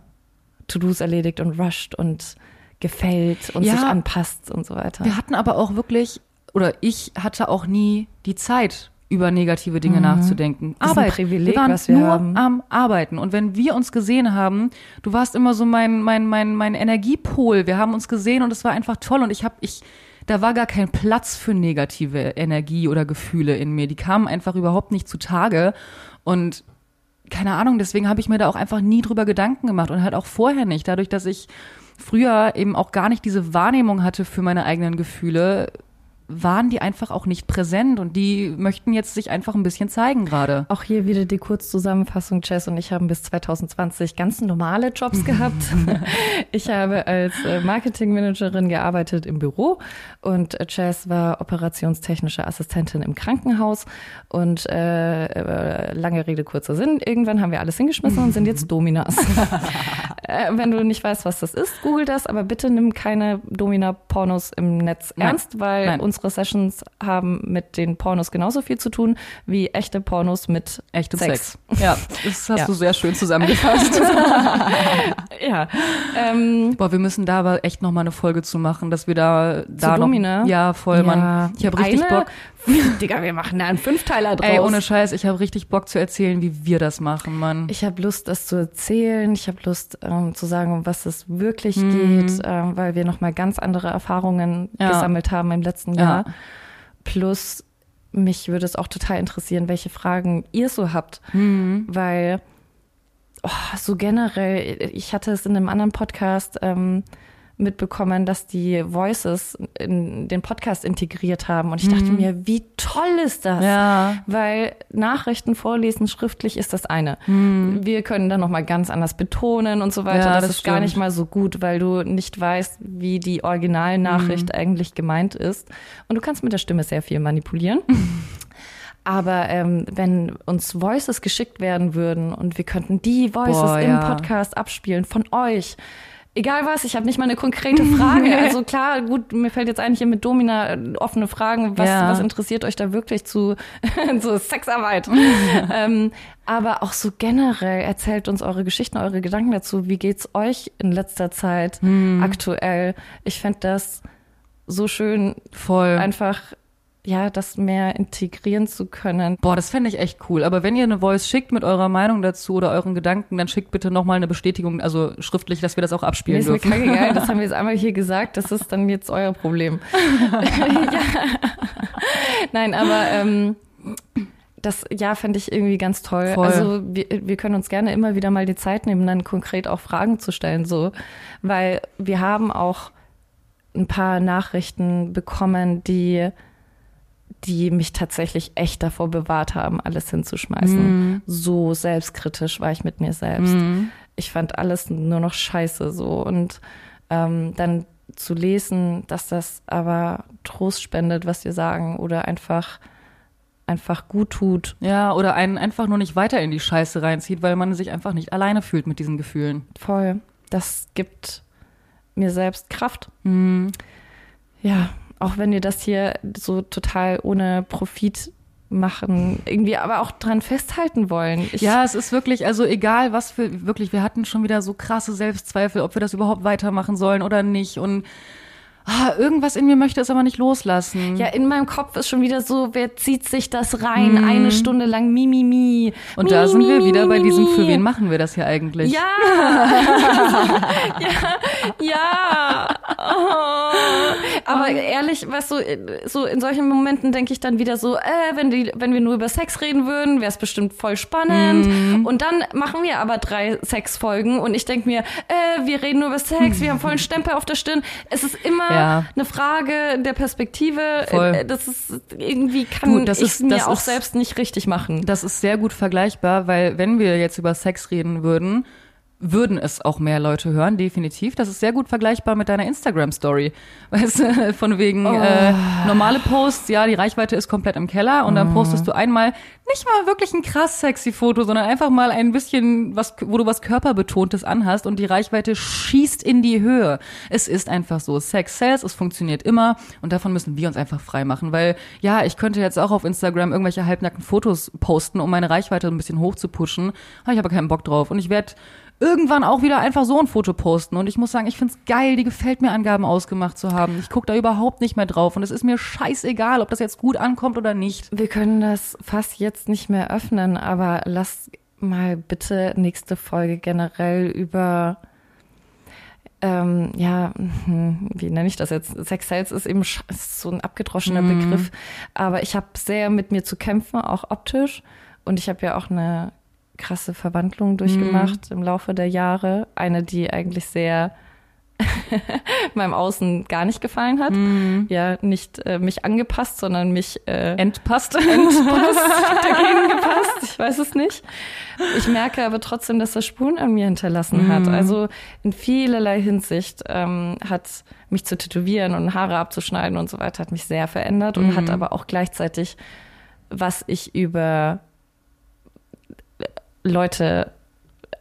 To-Dos erledigt und rusht und gefällt und Ja. sich anpasst und so weiter. Wir hatten aber auch wirklich, oder ich hatte auch nie die Zeit, über negative Dinge nachzudenken. Mhm. Das ist ein Privileg, wir waren was wir nur haben. am Arbeiten. Und wenn wir uns gesehen haben, du warst immer so mein, mein, mein, mein Energiepol. Wir haben uns gesehen und es war einfach toll. Und ich habe, ich, da war gar kein Platz für negative Energie oder Gefühle in mir. Die kamen einfach überhaupt nicht zutage. Und keine Ahnung, deswegen habe ich mir da auch einfach nie drüber Gedanken gemacht und halt auch vorher nicht. Dadurch, dass ich früher eben auch gar nicht diese Wahrnehmung hatte für meine eigenen Gefühle, waren die einfach auch nicht präsent und die möchten jetzt sich einfach ein bisschen zeigen gerade. Auch hier wieder die Kurzzusammenfassung. Chess und ich haben bis 2020 ganz normale Jobs gehabt. ich habe als äh, Marketingmanagerin gearbeitet im Büro und äh, Chess war operationstechnische Assistentin im Krankenhaus. Und äh, äh, lange Rede, kurzer Sinn. Irgendwann haben wir alles hingeschmissen und sind jetzt Dominas. äh, wenn du nicht weißt, was das ist, google das, aber bitte nimm keine Domina-Pornos im Netz Nein. ernst, weil Nein. unsere Sessions haben mit den Pornos genauso viel zu tun wie echte Pornos mit Echtem Sex. Sex. Ja, das hast Ja. du sehr schön zusammengefasst. Ja. Ähm, Boah, wir müssen da aber echt noch mal eine Folge zu machen, dass wir da da noch, Domina? Ja, voll, Mann. Ich habe richtig Bock. Digga, wir machen da einen Fünfteiler draus. Ey, ohne Scheiß, ich habe richtig Bock zu erzählen, wie wir das machen, Mann. ich habe Lust, das zu erzählen. Ich habe Lust, ähm, zu sagen, um was es wirklich Mhm. geht, ähm, weil wir nochmal ganz andere Erfahrungen Ja. gesammelt haben im letzten Ja. Jahr. Plus, mich würde es auch total interessieren, welche Fragen ihr so habt. Mhm. Weil oh, so generell, ich hatte es in einem anderen Podcast ähm, mitbekommen, dass die Voices in den Podcast integriert haben. Und ich dachte mir, wie toll ist das? Mhm. Ja. Weil Nachrichten vorlesen schriftlich ist das eine. Wir können dann nochmal ganz anders betonen und so weiter. Mhm. Ja, das, das ist gar stimmt. nicht mal so gut, weil du nicht weißt, wie die Originalnachricht Mhm. eigentlich gemeint ist. Und du kannst mit der Stimme sehr viel manipulieren. Aber ähm, wenn uns Voices geschickt werden würden und wir könnten die Voices Boah, im ja. Podcast abspielen von euch. Egal was, ich habe nicht mal eine konkrete Frage. Also klar, gut, mir fällt jetzt eigentlich hier mit Domina äh, offene Fragen. Was, Ja. was interessiert euch da wirklich zu so Sexarbeit? ähm, aber auch so generell erzählt uns eure Geschichten, eure Gedanken dazu. Wie geht's euch in letzter Zeit Hm. aktuell? Ich fänd das so schön, Voll. einfach ja, das mehr integrieren zu können. Boah, das fände ich echt cool. Aber wenn ihr eine Voice schickt mit eurer Meinung dazu oder euren Gedanken, dann schickt bitte nochmal eine Bestätigung, also schriftlich, dass wir das auch Mir abspielen ist mir dürfen. kacke egal, das haben wir jetzt einmal hier gesagt, das ist dann jetzt euer Problem. ja. Nein, aber ähm, das ja fände ich irgendwie ganz toll. Voll. Also wir, wir können uns gerne immer wieder mal die Zeit nehmen, dann konkret auch Fragen zu stellen, so, weil wir haben auch ein paar Nachrichten bekommen, die die mich tatsächlich echt davor bewahrt haben, alles hinzuschmeißen. So selbstkritisch war ich mit mir selbst. Ich fand alles nur noch scheiße so. Und ähm, dann zu lesen, dass das aber Trost spendet, was wir sagen, oder einfach, einfach gut tut. Ja, oder einen einfach nur nicht weiter in die Scheiße reinzieht, weil man sich einfach nicht alleine fühlt mit diesen Gefühlen. Voll. Das gibt mir selbst Kraft. Mhm. Ja, auch wenn wir das hier so total ohne Profit machen, irgendwie aber auch dran festhalten wollen. Ich, Ja, es ist wirklich, also egal was für, wirklich, wir hatten schon wieder so krasse Selbstzweifel, ob wir das überhaupt weitermachen sollen oder nicht. Und ah, irgendwas in mir möchte es aber nicht loslassen. Ja, in meinem Kopf ist schon wieder so, wer zieht sich das rein? Eine Stunde lang Mimimi. Mi, mi. Und da sind wir mi, wieder mi, bei mi, diesem, mi. für wen machen wir das hier eigentlich? Ja. ja. Ja. Oh. Aber ehrlich, weißt du, so in solchen Momenten denke ich dann wieder so, äh, wenn die, wenn wir nur über Sex reden würden, wäre es bestimmt voll spannend. Mhm. Und dann machen wir aber drei Sexfolgen und ich denke mir, äh, wir reden nur über Sex, wir haben vollen Stempel auf der Stirn. Es ist immer Ja. eine Frage der Perspektive. Voll. Äh, Das ist irgendwie kann Du, das ich ist- mir das auch ist- selbst nicht richtig machen. Das ist sehr gut vergleichbar, weil wenn wir jetzt über Sex reden würden, würden es auch mehr Leute hören, definitiv. Das ist sehr gut vergleichbar mit deiner Instagram-Story. Weißt du, von wegen Oh. äh, normale Posts, ja, die Reichweite ist komplett im Keller und dann Mhm. postest du einmal nicht mal wirklich ein krass sexy Foto, sondern einfach mal ein bisschen was, wo du was körperbetontes anhast und die Reichweite schießt in die Höhe. Es ist einfach so. Sex sells, es funktioniert immer und davon müssen wir uns einfach frei machen, weil ja, ich könnte jetzt auch auf Instagram irgendwelche halbnackten Fotos posten, um meine Reichweite ein bisschen hoch zu pushen. Habe ich aber keinen Bock drauf und ich werde irgendwann auch wieder einfach so ein Foto posten. Und ich muss sagen, ich find's geil, die gefällt mir Angaben ausgemacht zu haben. Ich guck da überhaupt nicht mehr drauf. Und es ist mir scheißegal, ob das jetzt gut ankommt oder nicht. Wir können das fast jetzt nicht mehr öffnen, aber lass mal bitte nächste Folge generell über ähm, ja, hm, wie nenne ich das jetzt? Sex Sales ist eben ist so ein abgedroschener Begriff, aber ich habe sehr mit mir zu kämpfen, auch optisch. Und ich habe ja auch eine krasse Verwandlung durchgemacht im Laufe der Jahre. Eine, die eigentlich sehr meinem Außen gar nicht gefallen hat. Ja, nicht äh, mich angepasst, sondern mich äh, Entpasst. dagegen gepasst. Ich weiß es nicht. Ich merke aber trotzdem, dass das Spuren an mir hinterlassen hat. Also in vielerlei Hinsicht ähm, hat mich zu tätowieren und Haare abzuschneiden und so weiter hat mich sehr verändert und hat aber auch gleichzeitig, was ich über Leute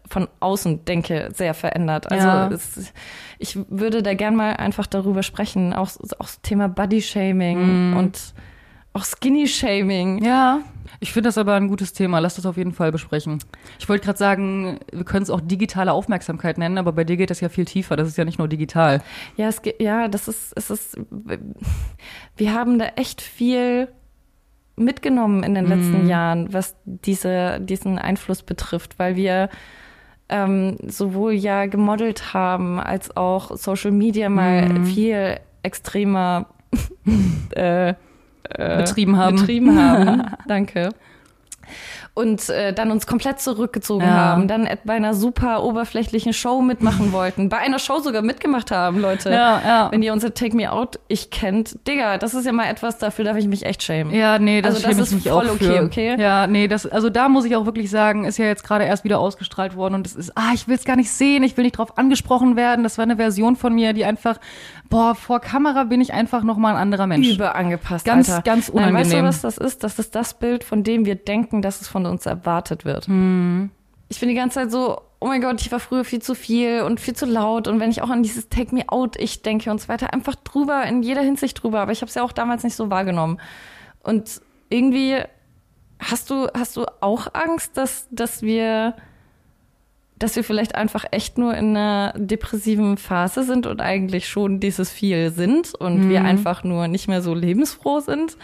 von außen denke, sehr verändert. Also Ja. es, ich würde da gern mal einfach darüber sprechen, auch, auch das Thema Body-Shaming und auch Skinny-Shaming. Ja. Ich finde das aber ein gutes Thema. Lass das auf jeden Fall besprechen. Ich wollte gerade sagen, wir können es auch digitale Aufmerksamkeit nennen, aber bei dir geht das ja viel tiefer. Das ist ja nicht nur digital. Ja, es geht, ja, das ist, es ist, wir haben da echt viel mitgenommen in den letzten Jahren, was diese, diesen Einfluss betrifft, weil wir ähm, sowohl ja gemodelt haben, als auch Social Media mal viel extremer äh, äh, Betrieben haben. betrieben haben. Danke. Und äh, dann uns komplett zurückgezogen Ja. haben, dann bei einer super oberflächlichen Show mitmachen wollten, bei einer Show sogar mitgemacht haben, Leute. Ja, ja. Wenn ihr unser Take Me Out ich kennt, Digga, das ist ja mal etwas, dafür darf ich mich echt schämen. Ja, nee, das, Also das ist ich mich voll auch okay, für. okay? Ja, nee, das, also da muss ich auch wirklich sagen, ist ja jetzt gerade erst wieder ausgestrahlt worden und es ist, ah, ich will es gar nicht sehen, ich will nicht drauf angesprochen werden. Das war eine Version von mir, die einfach, boah, vor Kamera bin ich einfach nochmal ein anderer Mensch. Überangepasst, Ganz, Alter. ganz Nein, weißt du, unangenehm. was das ist? Das ist das Bild, von dem wir denken, dass es von uns erwartet wird. Hm. Ich bin die ganze Zeit so, oh mein Gott, ich war früher viel zu viel und viel zu laut. Und wenn ich auch an dieses Take Me Out ich denke und so weiter, einfach drüber, in jeder Hinsicht drüber. Aber ich habe es ja auch damals nicht so wahrgenommen. Und irgendwie hast du, hast du auch Angst, dass, dass wir dass wir vielleicht einfach echt nur in einer depressiven Phase sind und eigentlich schon dieses viel sind und wir einfach nur nicht mehr so lebensfroh sind.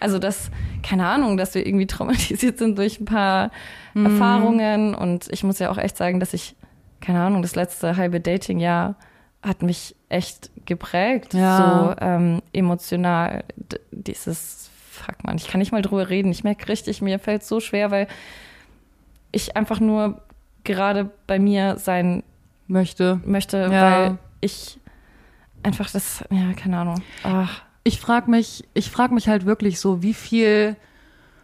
Also dass, keine Ahnung, dass wir irgendwie traumatisiert sind durch ein paar Erfahrungen und ich muss ja auch echt sagen, dass ich, keine Ahnung, das letzte halbe Datingjahr hat mich echt geprägt, Ja. so ähm, emotional. Dieses, fuck man, ich kann nicht mal drüber reden. Ich merke richtig, mir fällt so schwer, weil ich einfach nur gerade bei mir sein Möchte. möchte, Ja. weil ich einfach das, ja, keine Ahnung. Ach, Ich frage mich, ich frage mich halt wirklich so, wie viel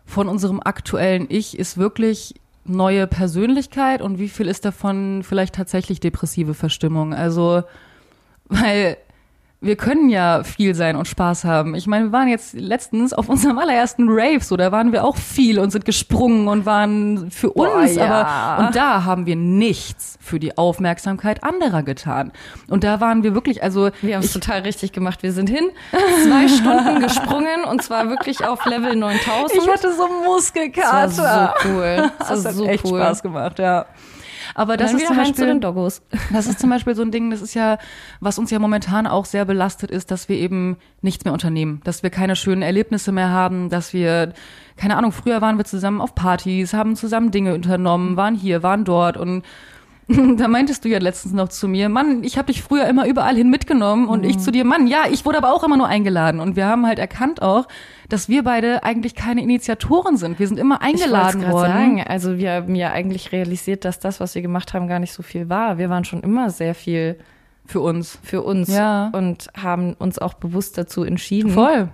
von unserem aktuellen Ich ist wirklich neue Persönlichkeit und wie viel ist davon vielleicht tatsächlich depressive Verstimmung? Also, weil wir können ja viel sein und Spaß haben. Ich meine, wir waren jetzt letztens auf unserem allerersten Rave, so da waren wir auch viel und sind gesprungen und waren für Boah, uns, ja. aber und da haben wir nichts für die Aufmerksamkeit anderer getan. Und da waren wir wirklich, also wir haben es total richtig gemacht. Wir sind hin, zwei Stunden gesprungen und zwar wirklich auf Level 9000. Ich hatte so Muskelkater. das war so cool. Das, Das hat so echt cool. Spaß gemacht, ja. Aber das ist zum heim zu Beispiel, den Doggos. das ist zum Beispiel so ein Ding, das ist ja, was uns ja momentan auch sehr belastet ist, dass wir eben nichts mehr unternehmen, dass wir keine schönen Erlebnisse mehr haben, dass wir, keine Ahnung, früher waren wir zusammen auf Partys, haben zusammen Dinge unternommen, waren hier, waren dort und da meintest du ja letztens noch zu mir, Mann, ich habe dich früher immer überall hin mitgenommen und ich zu dir, Mann, ja, ich wurde aber auch immer nur eingeladen und wir haben halt erkannt auch, dass wir beide eigentlich keine Initiatoren sind. Wir sind immer eingeladen ich worden. Sagen. Also wir haben ja eigentlich realisiert, dass das, was wir gemacht haben, gar nicht so viel war. Wir waren schon immer sehr viel Für uns. für uns Ja. und haben uns auch bewusst dazu entschieden. Voll.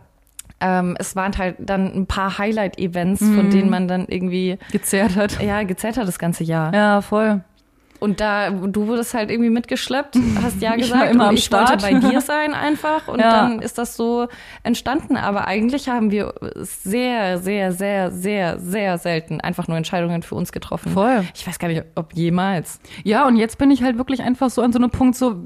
Ähm, es waren halt dann ein paar Highlight-Events, Mhm. von denen man dann irgendwie Gezerrt hat. ja gezählt hat das ganze Jahr. Ja, voll. Und da, du wurdest halt irgendwie mitgeschleppt, hast ja Ich gesagt, immer und am ich Start. wollte bei dir sein einfach. Und Ja. dann ist das so entstanden. Aber eigentlich haben wir sehr, sehr, sehr, sehr, sehr selten einfach nur Entscheidungen für uns getroffen. Voll. Ich weiß gar nicht, ob jemals. Ja, und jetzt bin ich halt wirklich einfach so an so einem Punkt so,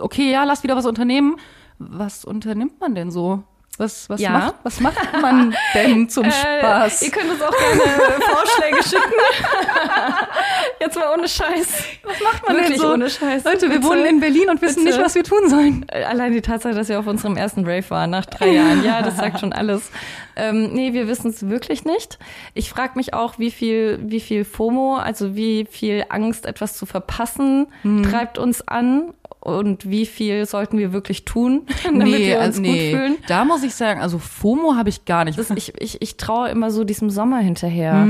okay, ja, lass wieder was unternehmen. Was unternimmt man denn so? Was, was, Ja. macht, was macht man denn zum Spaß? Äh, ihr könnt uns auch gerne Vorschläge schicken. Jetzt mal ohne Scheiß. was macht man Wirklich denn so? ohne Scheiß. Leute, wir Bitte. wohnen in Berlin und wissen Bitte. nicht, was wir tun sollen. Äh, Allein die Tatsache, dass wir auf unserem ersten Rave waren nach drei Jahren. Ja, das sagt schon alles. Ähm, nee, wir wissen es wirklich nicht. Ich frage mich auch, wie viel, wie viel FOMO, also wie viel Angst, etwas zu verpassen, Hm. treibt uns an. Und wie viel sollten wir wirklich tun, damit wir uns also gut fühlen? Da muss ich sagen, also FOMO habe ich gar nicht. Das, ich, ich, ich traue immer so diesem Sommer hinterher.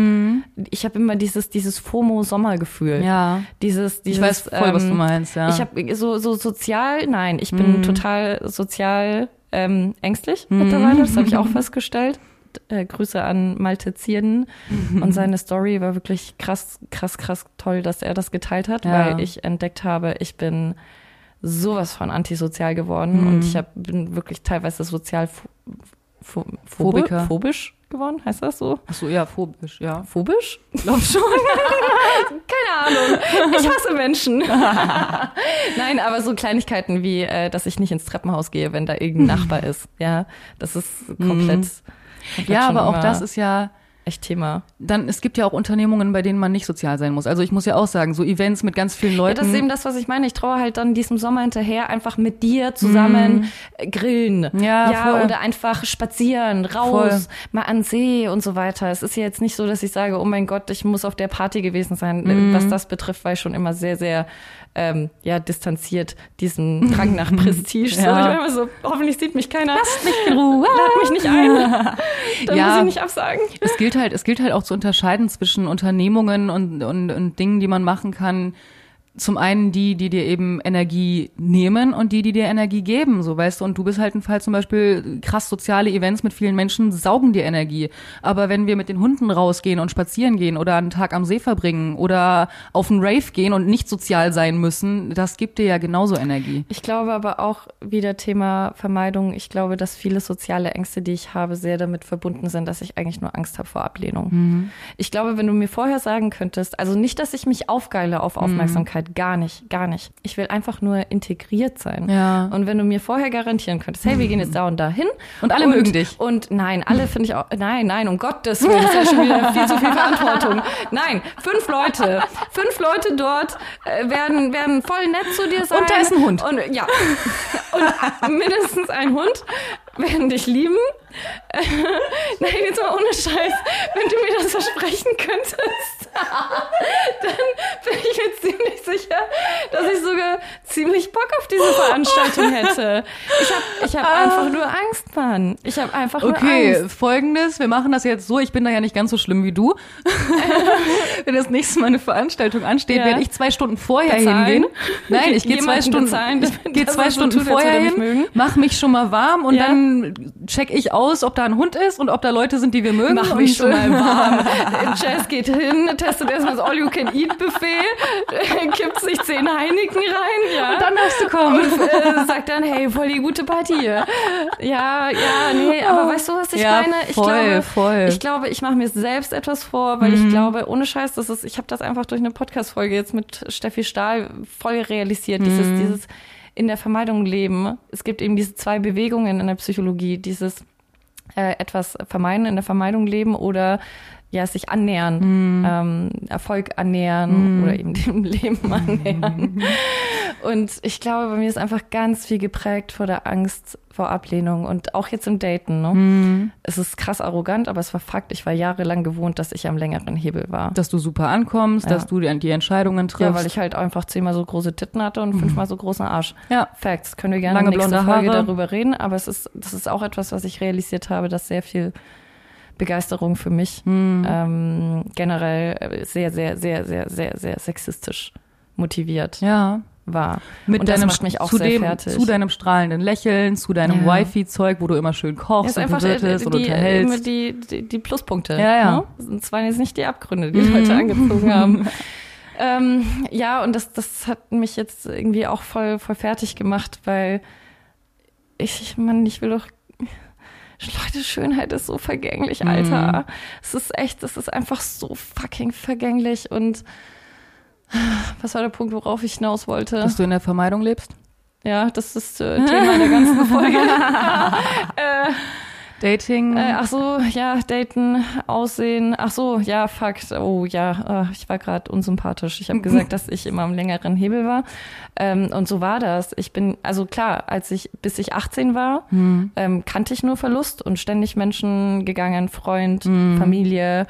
Ich habe immer dieses, dieses FOMO-Sommergefühl. Mhm. ja. Dieses, dieses, Ich weiß voll, was du ähm, meinst, ja. Mhm. Ich habe so, so sozial, nein, ich bin total sozial ähm, ängstlich mittlerweile, das habe ich auch festgestellt. Äh, Grüße an Malte Zierden und seine Story war wirklich krass, krass, krass toll, dass er das geteilt hat, Ja. weil ich entdeckt habe, ich bin sowas von antisozial geworden Mhm. und ich hab, bin wirklich teilweise sozial pho pho Phobiker. phobisch geworden, heißt das so? Ach so, ja, phobisch, ja. Phobisch? Glaub schon. Keine Ahnung. Ich hasse Menschen. Nein, aber so Kleinigkeiten wie, äh, dass ich nicht ins Treppenhaus gehe, wenn da irgendein Nachbar ist. Ja, das ist komplett. komplett Ja, aber auch das ist ja, echt Thema. dann, es gibt ja auch Unternehmungen, bei denen man nicht sozial sein muss. Also ich muss ja auch sagen, so Events mit ganz vielen Ja, Leuten. das ist eben das, was ich meine. Ich traue halt dann diesem Sommer hinterher einfach mit dir zusammen äh, grillen. Mhm. Ja, voll. oder einfach spazieren, raus, mal an See und so weiter. Es ist ja jetzt nicht so, dass ich sage, oh mein Gott, ich muss auf der Party gewesen sein. Mhm. Was das betrifft, war ich schon immer sehr, sehr ähm, ja, distanziert, diesen Drang nach Prestige. So, ich Ja. immer so, hoffentlich sieht mich keiner. Lasst mich in Ruhe. Lad mich nicht ein. Dann Ja. muss ich nicht absagen. Es gilt halt, es gilt halt auch zu unterscheiden zwischen Unternehmungen und, und, und Dingen, die man machen kann. Zum einen die, die dir eben Energie nehmen und die, die dir Energie geben, so weißt du. Und du bist halt ein Fall zum Beispiel krass soziale Events mit vielen Menschen saugen dir Energie. Aber wenn wir mit den Hunden rausgehen und spazieren gehen oder einen Tag am See verbringen oder auf einen Rave gehen und nicht sozial sein müssen, das gibt dir ja genauso Energie. Ich glaube aber auch wieder Thema Vermeidung. Ich glaube, dass viele soziale Ängste, die ich habe, sehr damit verbunden sind, dass ich eigentlich nur Angst habe vor Ablehnung. Mhm. Ich glaube, wenn du mir vorher sagen könntest, also nicht, dass ich mich aufgeile auf Mhm. Aufmerksamkeit, gar nicht, gar nicht. Ich will einfach nur integriert sein. Ja. Und wenn du mir vorher garantieren könntest, hey, wir gehen jetzt da und da hin. Und alle mögen dich. Und nein, alle finde ich auch, nein, nein, um Gottes Willen, das ist ja schon wieder viel zu viel Verantwortung. Nein, fünf Leute, fünf Leute dort äh, werden, werden voll nett zu dir sein. Und da ist ein Hund. Und, ja. Und mindestens ein Hund werden dich lieben. Nein, jetzt mal ohne Scheiß. Wenn du mir das versprechen könntest, dann bin ich mir ziemlich sicher, dass ich sogar ziemlich Bock auf diese Veranstaltung hätte. Ich habe ich hab einfach nur Angst, Mann. Ich habe einfach nur Okay, Angst. folgendes, wir machen das jetzt so, ich bin da ja nicht ganz so schlimm wie du. Wenn das nächste Mal eine Veranstaltung ansteht, Ja. werde ich zwei Stunden vorher Bezahlen? hingehen. Nein, ich gehe zwei Stunden, bezahlen, ich gehe dass zwei Stunden vorher er hin, mach mich schon mal warm und Ja. dann check ich aus, ob da ein Hund ist und ob da Leute sind, die wir mögen. Mach mich schon mal warm. Jazz geht hin, testet erstmal das All-You-Can-Eat-Buffet, kippt sich zehn Heineken rein, ja. Und dann darfst du kommen. Und äh, sagt dann, hey, voll die gute Party hier. Ja, ja, nee, aber weißt du, was ich Ja, meine? Ich voll, glaube, voll. ich glaube, ich mache mir selbst etwas vor, weil Mhm. ich glaube, ohne Scheiß, das ist, ich habe das einfach durch eine Podcast-Folge jetzt mit Steffi Stahl voll realisiert, dieses, Mhm. dieses in der Vermeidung leben. Es gibt eben diese zwei Bewegungen in der Psychologie, dieses äh, etwas vermeiden, in der Vermeidung leben oder ja, sich annähern, Mhm. ähm, Erfolg annähern oder eben dem Leben annähern. Und ich glaube, bei mir ist einfach ganz viel geprägt vor der Angst vor Ablehnung und auch jetzt im Daten. Ne? Mhm. Es ist krass arrogant, aber es war Fakt. Ich war jahrelang gewohnt, dass ich am längeren Hebel war. dass du super ankommst, Ja. dass du die, die Entscheidungen triffst. Ja, weil ich halt einfach zehnmal so große Titten hatte und fünfmal so großen Arsch. ja. Facts. Können wir gerne Lange in der nächsten Folge darüber reden, aber es ist, das ist auch etwas, was ich realisiert habe, dass sehr viel Begeisterung für mich Hm. ähm, generell äh, sehr, sehr, sehr, sehr, sehr, sehr sexistisch motiviert ja. war. Mit und das deinem, macht mich auch zu sehr dem, fertig. Zu deinem strahlenden Lächeln, zu deinem Ja. Wifi-Zeug, wo du immer schön Ja, kochst ist und einfach bewirtest und die, immer unterhältst. die, die, die Pluspunkte. Ja, ja. Ne? Das waren jetzt nicht die Abgründe, die Leute angezogen haben. Ähm, ja, und das, das hat mich jetzt irgendwie auch voll, voll fertig gemacht, weil ich, ich man, ich will doch. Leute, Schönheit ist so vergänglich, Alter. Mhm. Es ist echt, es ist einfach so fucking vergänglich. Und was war der Punkt, worauf ich hinaus wollte? Dass du in der Vermeidung lebst? Ja, das ist äh, Thema der ganzen Folge. äh, Dating. äh, ach so, ja, daten, aussehen. Ach so, ja, Fakt. Oh ja, äh, ich war gerade unsympathisch. Ich habe gesagt, dass ich immer am längeren Hebel war. Ähm, und so war das. Ich bin, also klar, als ich, bis ich 18 war, ähm, kannte ich nur Verlust und ständig Menschen gegangen, Freund, Familie, äh,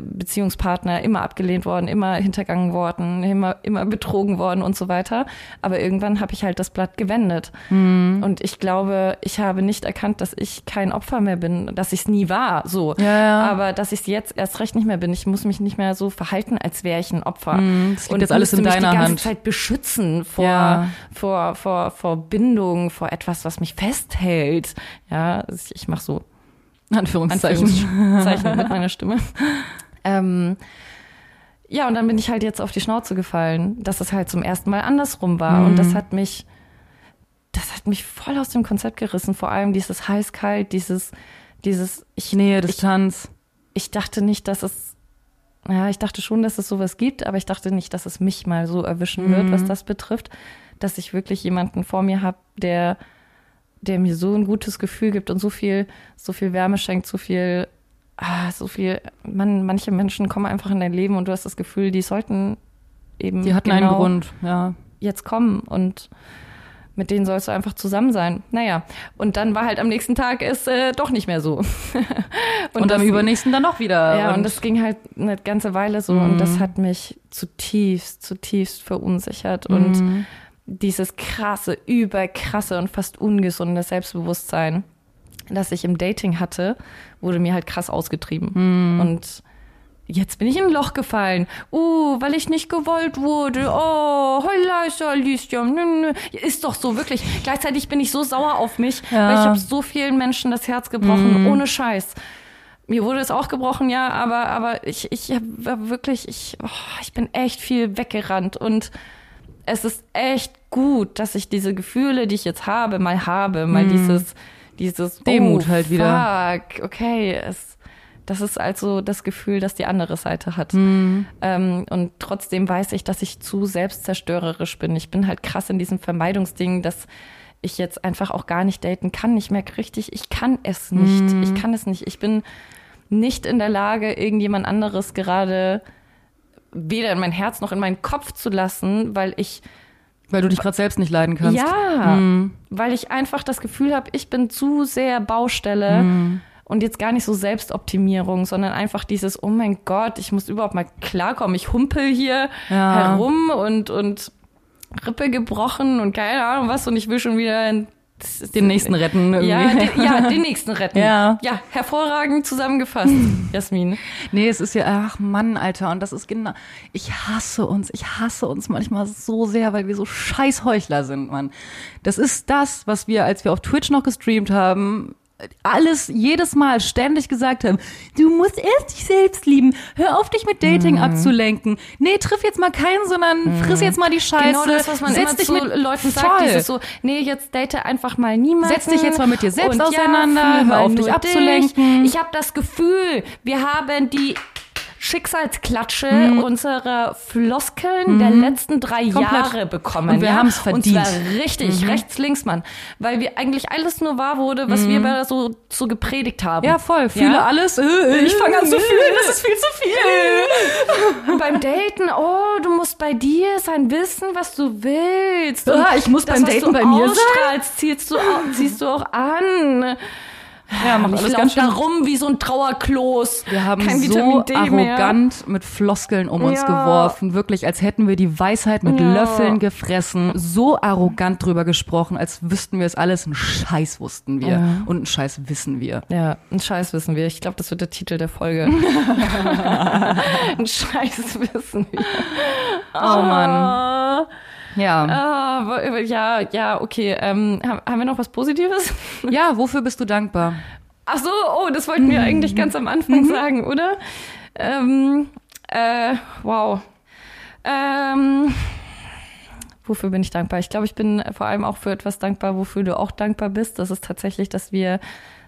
Beziehungspartner, immer abgelehnt worden, immer hintergangen worden, immer, immer betrogen worden und so weiter. Aber irgendwann habe ich halt das Blatt gewendet. Und ich glaube, ich habe nicht erkannt, dass ich kein Opfer mehr bin, dass ich es nie war, so. Ja, ja. Aber dass ich es jetzt erst recht nicht mehr bin. Ich muss mich nicht mehr so verhalten, als wäre ich ein Opfer. das liegt jetzt alles in deiner die ganze Hand. Zeit beschützen vor, Ja. vor, vor, vor Bindung, vor etwas, was mich festhält. Ja, ich, ich mache so Anführungszeichen. Anführungszeichen mit meiner Stimme. Ähm, ja, und dann bin ich halt jetzt auf die Schnauze gefallen, dass es halt zum ersten Mal andersrum war. Und Mhm. das hat mich, das hat mich voll aus dem Konzept gerissen. Vor allem dieses heiß-kalt, dieses, dieses, ich, Nähe, Distanz. ich dachte nicht, dass es, ja, ich dachte schon, dass es sowas gibt, aber ich dachte nicht, dass es mich mal so erwischen wird, was das betrifft, dass ich wirklich jemanden vor mir habe, der, der mir so ein gutes Gefühl gibt und so viel, so viel Wärme schenkt, so viel, ah, so viel, man, manche Menschen kommen einfach in dein Leben und du hast das Gefühl, die sollten eben Die hatten genau einen Grund, ja. jetzt kommen und mit denen sollst du einfach zusammen sein. Naja, und dann war halt am nächsten Tag es äh, doch nicht mehr so. Und, am das- übernächsten dann noch wieder. ja, und, und das ging halt eine ganze Weile so und das hat mich zutiefst, zutiefst verunsichert und dieses krasse, überkrasse und fast ungesunde Selbstbewusstsein, das ich im Dating hatte, wurde mir halt krass ausgetrieben. Und jetzt bin ich in ein Loch gefallen. Uh, weil ich nicht gewollt wurde. Oh, heulaisa, Alicia. Nö, nö. Ist doch so, wirklich. Gleichzeitig bin ich so sauer auf mich, Ja. weil ich habe so vielen Menschen das Herz gebrochen, ohne Scheiß. Mir wurde es auch gebrochen, ja, aber, aber ich, ich hab- war wirklich, ich, oh, ich bin echt viel weggerannt und es ist echt gut, dass ich diese Gefühle, die ich jetzt habe, mal habe, mal dieses, dieses Demut oh, halt wieder. Fuck, okay, es, das ist also das Gefühl, das die andere Seite hat. Mhm. Ähm, und trotzdem weiß ich, dass ich zu selbstzerstörerisch bin. Ich bin halt krass in diesem Vermeidungsding, dass ich jetzt einfach auch gar nicht daten kann. Ich merke richtig, ich kann es nicht. Mhm. Ich kann es nicht. Ich bin nicht in der Lage, irgendjemand anderes gerade weder in mein Herz noch in meinen Kopf zu lassen, weil ich Weil du dich gerade selbst nicht leiden kannst. ja, weil ich einfach das Gefühl habe, ich bin zu sehr Baustelle und jetzt gar nicht so Selbstoptimierung, sondern einfach dieses, oh mein Gott, ich muss überhaupt mal klarkommen. Ich humpel hier Ja. herum und, und Rippe gebrochen und keine Ahnung was und ich will schon wieder in, Den nächsten retten. Irgendwie. ja, den, ja, den nächsten retten. Ja. ja, hervorragend zusammengefasst, Jasmin. Nee, es ist ja, ach Mann, Alter, und das ist genau, ich hasse uns, ich hasse uns manchmal so sehr, weil wir so scheiß Heuchler sind, Mann. Das ist das, was wir, als wir auf Twitch noch gestreamt haben, alles jedes Mal ständig gesagt haben, du musst erst dich selbst lieben, hör auf dich mit Mhm. Dating abzulenken. Nee, triff jetzt mal keinen, sondern friss jetzt mal die Scheiße. Genau das, was man Setz immer dich zu mit Leuten sagt, Voll. dieses so, nee, jetzt date einfach mal niemanden. Setz dich jetzt mal mit dir selbst Und auseinander, ja, hör auf, dich abzulenken. Ich habe das Gefühl, wir haben die Schicksalsklatsche Mhm. unserer Floskeln der letzten drei Komplett. Jahre bekommen. Und wir ja? haben's verdient. Und zwar richtig, rechts, links, Mann. Weil wir eigentlich alles nur wahr wurde, was wir da so, so gepredigt haben. Ja, voll. Fühle Ja? alles. Äh, Ich fange an zu fühlen. Das ist viel zu viel. Und beim Daten, oh, du musst bei dir sein, wissen, was du willst. Und Ah, ich muss das, beim Daten bei mir sein? ziehst du, ziehst du auch an. Ja, macht Ich alles ganz da schön. rum wie so ein Trauerkloß. Wir haben Kein so Vitamin D mehr. arrogant mit Floskeln um uns Ja. geworfen. Wirklich, als hätten wir die Weisheit mit Ja. Löffeln gefressen. So arrogant drüber gesprochen, als wüssten wir es alles. Ein Scheiß wussten wir. Ja. Und ein Scheiß wissen wir. Ja, ein Scheiß wissen wir. Ich glaube, das wird der Titel der Folge. ein Scheiß wissen wir. Oh Mann. Ja. Wo- ja, ja, okay. Ähm, haben wir noch was Positives? Ja, wofür bist du dankbar? Ach so, oh, das wollten wir eigentlich ganz am Anfang sagen, oder? Ähm, äh, wow. Ähm, wofür bin ich dankbar? Ich glaube, ich bin vor allem auch für etwas dankbar, wofür du auch dankbar bist. Das ist tatsächlich, dass wir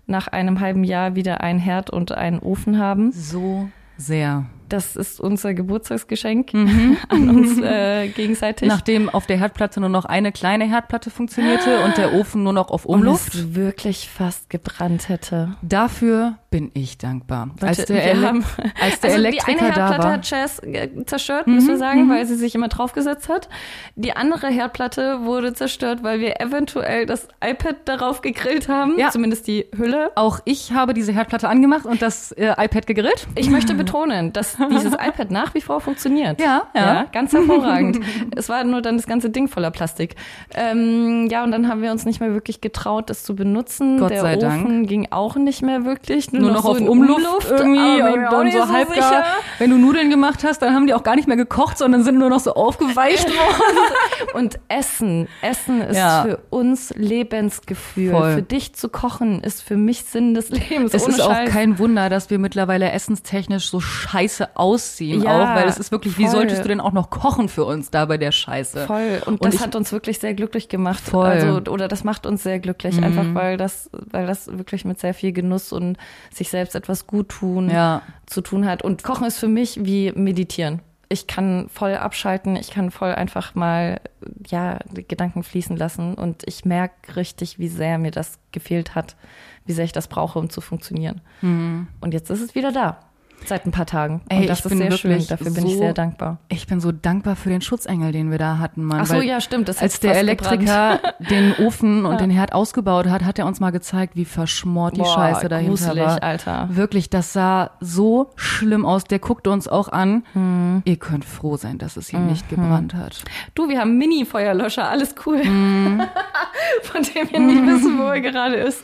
nach einem halben Jahr wieder ein Herd und einen Ofen haben. So sehr. Das ist unser Geburtstagsgeschenk mhm. an uns äh, gegenseitig. Nachdem auf der Herdplatte nur noch eine kleine Herdplatte funktionierte und der Ofen nur noch auf Umluft. Und es wirklich fast gebrannt hätte. Dafür bin ich dankbar. Leute, als der, Ele haben, als der also Elektriker die eine Herdplatte war. hat Jazz äh, zerstört, müssen wir sagen, weil sie sich immer draufgesetzt hat. Die andere Herdplatte wurde zerstört, weil wir eventuell das iPad darauf gegrillt haben. Ja. Zumindest die Hülle. Auch ich habe diese Herdplatte angemacht und das äh, iPad gegrillt. Ich möchte betonen, dass dieses iPad nach wie vor funktioniert. Ja, ja. ganz hervorragend. es war nur dann das ganze Ding voller Plastik. Ähm, ja, und dann haben wir uns nicht mehr wirklich getraut, das zu benutzen. Gott Der sei Ofen Dank. ging auch nicht mehr wirklich. Nur noch so auf in Umluft, irgendwie und auch dann nicht so halbgar. Wenn du Nudeln gemacht hast, dann haben die auch gar nicht mehr gekocht, sondern sind nur noch so aufgeweicht worden. Und Essen, Essen ist Ja. für uns Lebensgefühl. Voll. Für dich zu kochen ist für mich Sinn des Lebens. Es Ohne ist auch Scheiß. kein Wunder, dass wir mittlerweile essenstechnisch so scheiße aussehen Ja, auch, weil es ist wirklich, wie voll. solltest du denn auch noch kochen für uns da bei der Scheiße? Voll. Und, Und das ich- hat uns wirklich sehr glücklich gemacht. Voll. Mhm. Also, oder das macht uns sehr glücklich, einfach weil das, weil das wirklich mit sehr viel Genuss und sich selbst etwas gut tun Ja. zu tun hat. Und Kochen ist für mich wie meditieren. Ich kann voll abschalten, ich kann voll einfach mal, ja, Gedanken fließen lassen und ich merke richtig, wie sehr mir das gefehlt hat, wie sehr ich das brauche, um zu funktionieren. Und jetzt ist es wieder da. Seit ein paar Tagen. Mhm. Ey, und das ich ist bin sehr schön. Dafür bin ich sehr dankbar. Ich bin so dankbar für den Schutzengel, den wir da hatten, Mann. Ach so, ja, stimmt. Das Als der Elektriker den Ofen und den Herd ausgebaut hat, hat er uns mal gezeigt, wie verschmort die Boah, Scheiße dahinter gruselig, war. Alter. Wirklich, das sah so schlimm aus. Der guckte uns auch an. Hm. Ihr könnt froh sein, dass es hier nicht gebrannt hat. Du, wir haben Mini-Feuerlöscher, alles cool. Mhm. Von dem wir nicht wissen, wo er gerade ist.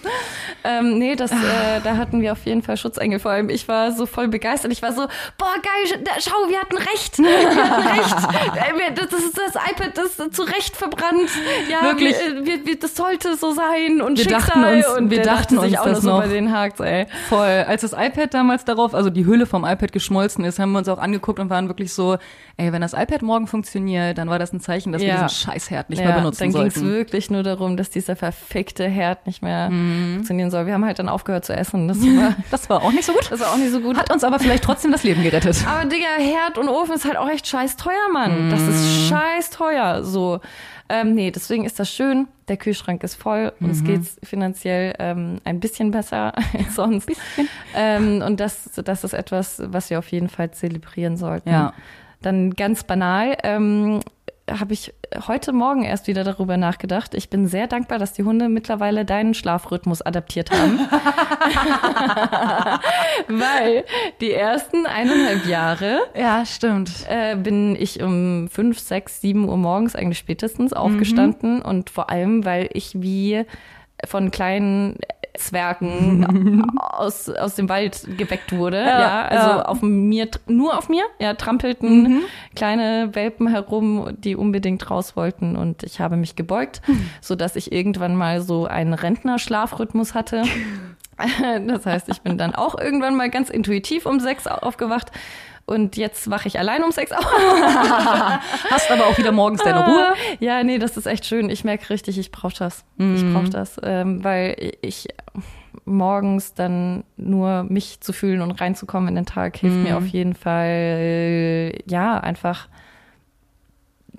Ähm, nee, das, äh, da hatten wir auf jeden Fall Schutzengel. Vor allem, ich war so voll begeistert. Ich war so, boah, geil, schau, wir hatten recht. Wir hatten recht. Äh, wir- Das ist das iPad, das ist zu Recht verbrannt. Ja, Wirklich. Wir, wir, wir, das sollte so sein. Und Wir Schicksal. dachten uns- und wir dachten uns auch das noch bei den Hakt, ey. Voll. Als das iPad damals darauf, also die Hülle vom iPad geschmolzen ist, haben wir uns auch angeguckt und waren wirklich so, ey, wenn das iPad morgen funktioniert, dann war das ein Zeichen, dass wir Ja. diesen Scheißherd nicht mehr benutzen dann ging es sollten. wirklich nur darum, dass dieser verfickte Herd nicht mehr Mhm. funktionieren soll. Wir haben halt dann aufgehört zu essen. Das war, Das war auch nicht so gut. das war auch nicht so gut. Hat uns aber vielleicht trotzdem das Leben gerettet. Aber Digga, Herd und Ofen ist halt auch echt scheiß teuer, Mann. Das Mhm. ist scheiß teuer. So. Ähm, nee, deswegen ist das schön. Der Kühlschrank ist voll. Uns Mhm. geht's finanziell ähm, ein bisschen besser als sonst. Ähm, und das, das ist etwas, was wir auf jeden Fall zelebrieren sollten. Ja. Dann ganz banal. Ähm, habe ich heute Morgen erst wieder darüber nachgedacht. Ich bin sehr dankbar, dass die Hunde mittlerweile deinen Schlafrhythmus adaptiert haben. Weil die ersten eineinhalb Jahre Ja, stimmt. äh, bin ich um fünf, sechs, sieben Uhr morgens eigentlich spätestens aufgestanden und vor allem, weil ich wie von kleinen Zwergen aus, aus dem Wald geweckt wurde. Ja, Ja, also ja. auf mir, nur auf mir, ja, trampelten kleine Welpen herum, die unbedingt raus wollten und ich habe mich gebeugt, so dass ich irgendwann mal so einen Rentnerschlafrhythmus hatte. Das heißt, ich bin dann auch irgendwann mal ganz intuitiv um sechs aufgewacht. Und jetzt wache ich allein um sechs auf. Hast aber auch wieder morgens deine Ruhe. Ja, nee, das ist echt schön. Ich merke richtig, ich brauche das. Ich brauche das, ähm, weil ich morgens dann nur mich zu fühlen und reinzukommen in den Tag hilft mir auf jeden Fall, ja, einfach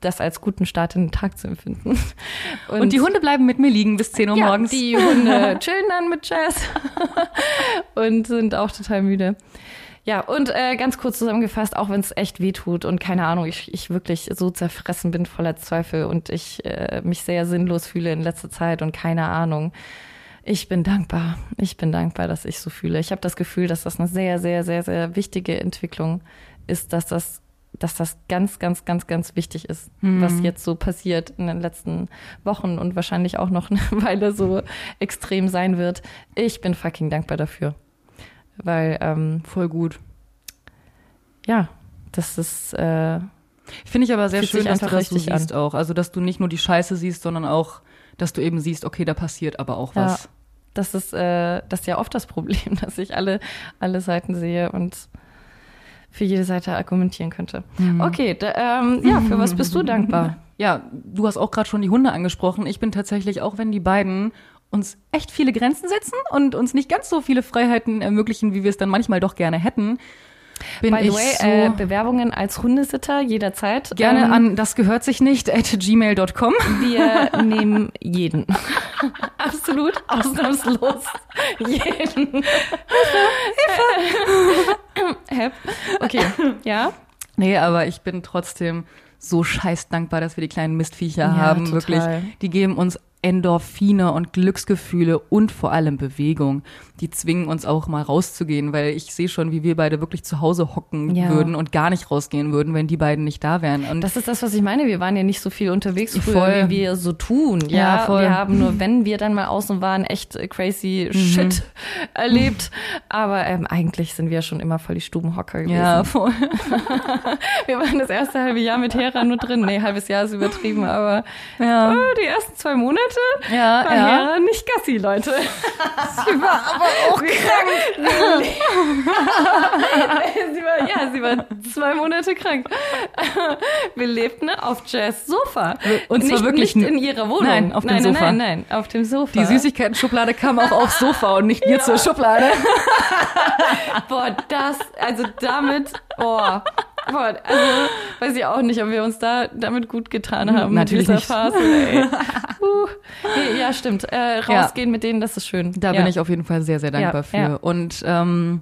das als guten Start in den Tag zu empfinden. Und, die Hunde bleiben mit mir liegen bis 10 Uhr ja, morgens. die Hunde chillen dann mit Jazz und sind auch total müde. Ja, und äh, ganz kurz zusammengefasst, auch wenn es echt weh tut und keine Ahnung, ich, ich wirklich so zerfressen bin voller Zweifel und ich äh, mich sehr sinnlos fühle in letzter Zeit und keine Ahnung. Ich bin dankbar. Ich bin dankbar, dass ich so fühle. Ich habe das Gefühl, dass das eine sehr, sehr, sehr, sehr wichtige Entwicklung ist, dass das, dass das ganz, ganz, ganz, ganz wichtig ist, was jetzt so passiert in den letzten Wochen und wahrscheinlich auch noch eine Weile so extrem sein wird. Ich bin fucking dankbar dafür. Weil, ähm, Voll gut. ja, das ist, äh, Finde ich aber sehr schön, dass du einfach das so richtig an. siehst auch. Also, dass du nicht nur die Scheiße siehst, sondern auch, dass du eben siehst, okay, da passiert aber auch Ja. was. das ist, äh, das ist ja oft das Problem, dass ich alle, alle Seiten sehe und für jede Seite argumentieren könnte. Okay, da, ähm, ja, für was bist du dankbar? Ja, du hast auch gerade schon die Hunde angesprochen. Ich bin tatsächlich, auch wenn die beiden uns echt viele Grenzen setzen und uns nicht ganz so viele Freiheiten ermöglichen, wie wir es dann manchmal doch gerne hätten, bin By the way, so äh, Bewerbungen als Hundesitter jederzeit. gerne Ähm, an das gehört sich nicht at gmail.com. Wir nehmen jeden. Absolut, ausnahmslos jeden. Hilfe! Okay, ja. Nee, aber ich bin trotzdem so scheiß dankbar, dass wir die kleinen Mistviecher Ja, haben. total. Wirklich. Die geben uns Endorphine und Glücksgefühle und vor allem Bewegung. Die zwingen uns auch mal rauszugehen, weil ich sehe schon, wie wir beide wirklich zu Hause hocken Ja. würden und gar nicht rausgehen würden, wenn die beiden nicht da wären. Und Das ist das, was ich meine. Wir waren ja nicht so viel unterwegs früher, Voll. wie wir so tun. Ja, Ja, voll. wir haben nur, wenn wir dann mal außen waren, echt crazy Mhm. Shit erlebt. Aber ähm, eigentlich sind wir schon immer voll die Stubenhocker gewesen. ja, voll. Wir waren das erste halbe Jahr mit Hera nur drin. Nee, halbes Jahr ist übertrieben, aber Ja. oh, die ersten zwei Monate Ja, war ja. Hera nicht Gassi, Leute. Sie war aber auch krank. sie war, ja, sie war zwei Monate krank. Wir lebten auf Jazz Sofa. Und zwar nicht, wirklich nicht in ihrer Wohnung. Nein, auf dem nein, Sofa. Nein, nein, nein, auf dem Sofa. Die Süßigkeiten-Schublade kam auch aufs Sofa und nicht mir zur Schublade. Boah, das, also damit, boah. Boah, also weiß ich auch nicht, ob wir uns da damit gut getan haben. mit Natürlich dieser nicht. Phase, ey. Uh, nee, ja, stimmt. Äh, rausgehen mit denen, das ist schön. Da ja. bin ich auf jeden Fall sehr, sehr dankbar Ja, für. ja. Und ähm,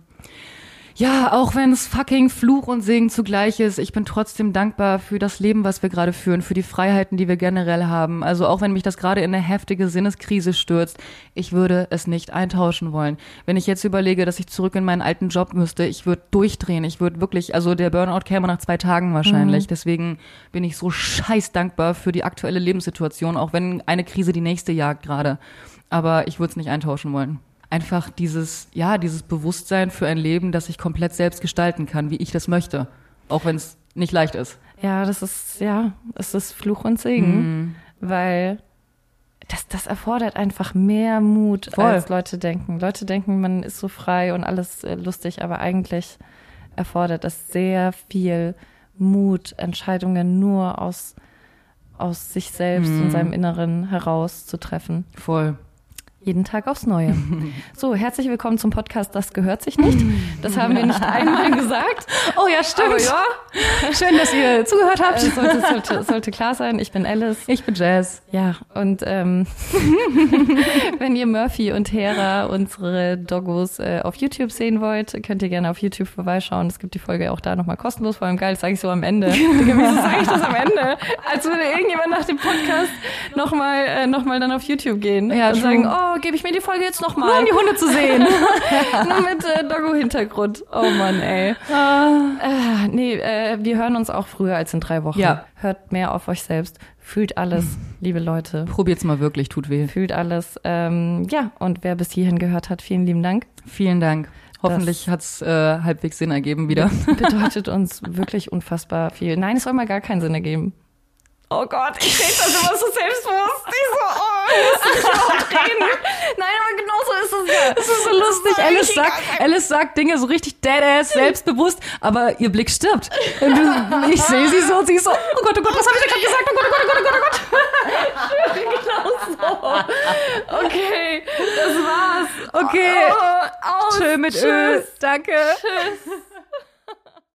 ja, auch wenn es fucking Fluch und Segen zugleich ist, ich bin trotzdem dankbar für das Leben, was wir gerade führen, für die Freiheiten, die wir generell haben. Also auch wenn mich das gerade in eine heftige Sinneskrise stürzt, ich würde es nicht eintauschen wollen. Wenn ich jetzt überlege, dass ich zurück in meinen alten Job müsste, ich würde durchdrehen. Ich würde wirklich, also der Burnout käme nach zwei Tagen wahrscheinlich. Deswegen bin ich so scheiß dankbar für die aktuelle Lebenssituation, auch wenn eine Krise die nächste jagt gerade. Aber ich würde es nicht eintauschen wollen einfach dieses, ja, dieses Bewusstsein für ein Leben, das ich komplett selbst gestalten kann, wie ich das möchte. Auch wenn es nicht leicht ist. Ja, das ist, ja, es ist Fluch und Segen, Mhm. weil das, das erfordert einfach mehr Mut, Voll. als Leute denken. Leute denken, man ist so frei und alles äh, lustig, aber eigentlich erfordert es sehr viel Mut, Entscheidungen nur aus, aus sich selbst Mhm. und seinem Inneren heraus zu treffen. Voll. Jeden Tag aufs Neue. So, herzlich willkommen zum Podcast Das gehört sich nicht. Das haben wir nicht einmal gesagt. Oh ja, Aber ja, Schön, dass ihr zugehört äh, habt. sollte, sollte, sollte klar sein. Ich bin Alice. Ich bin Jazz. Ja, und ähm, wenn ihr Murphy und Hera, unsere Doggos, äh, auf YouTube sehen wollt, könnt ihr gerne auf YouTube vorbeischauen. Es gibt die Folge auch da nochmal kostenlos, vor allem geil, das sage ich so am Ende. Wieso sage ich das am Ende? Als würde irgendjemand nach dem Podcast nochmal äh, noch mal dann auf YouTube gehen Ja, und sagen, oh, gebe ich mir die Folge jetzt Nur nochmal. um die Hunde zu sehen. Nur mit äh, Doggo-Hintergrund. Oh Mann, ey. Äh, nee, äh, wir hören uns auch früher als in drei Wochen. Ja. Hört mehr auf euch selbst. Fühlt alles, liebe Leute. Probiert's mal wirklich, tut weh. Fühlt alles. Ähm, ja, und wer bis hierhin gehört hat, vielen lieben Dank. Vielen Dank. Hoffentlich hat's äh, halbwegs Sinn ergeben wieder. Bedeutet uns wirklich unfassbar viel. Nein, es soll mal gar keinen Sinn ergeben. Oh Gott, ich rede das immer so selbstbewusst. Ich so, oh, ich muss nicht reden. Nein, aber genau so ist es ja. Das ist so lustig. Alice sagt, Alice sagt Dinge so richtig deadass, selbstbewusst, aber ihr Blick stirbt. Und du, ich sehe sie so und sie ist so, oh Gott, oh Gott, was habe ich da gerade gesagt? Oh Gott, oh Gott, oh Gott, oh Gott, oh Gott. Genau so. Okay, das war's. Okay. Oh, aus. Tschö mit Tschüss. Ö. Danke. Tschüss.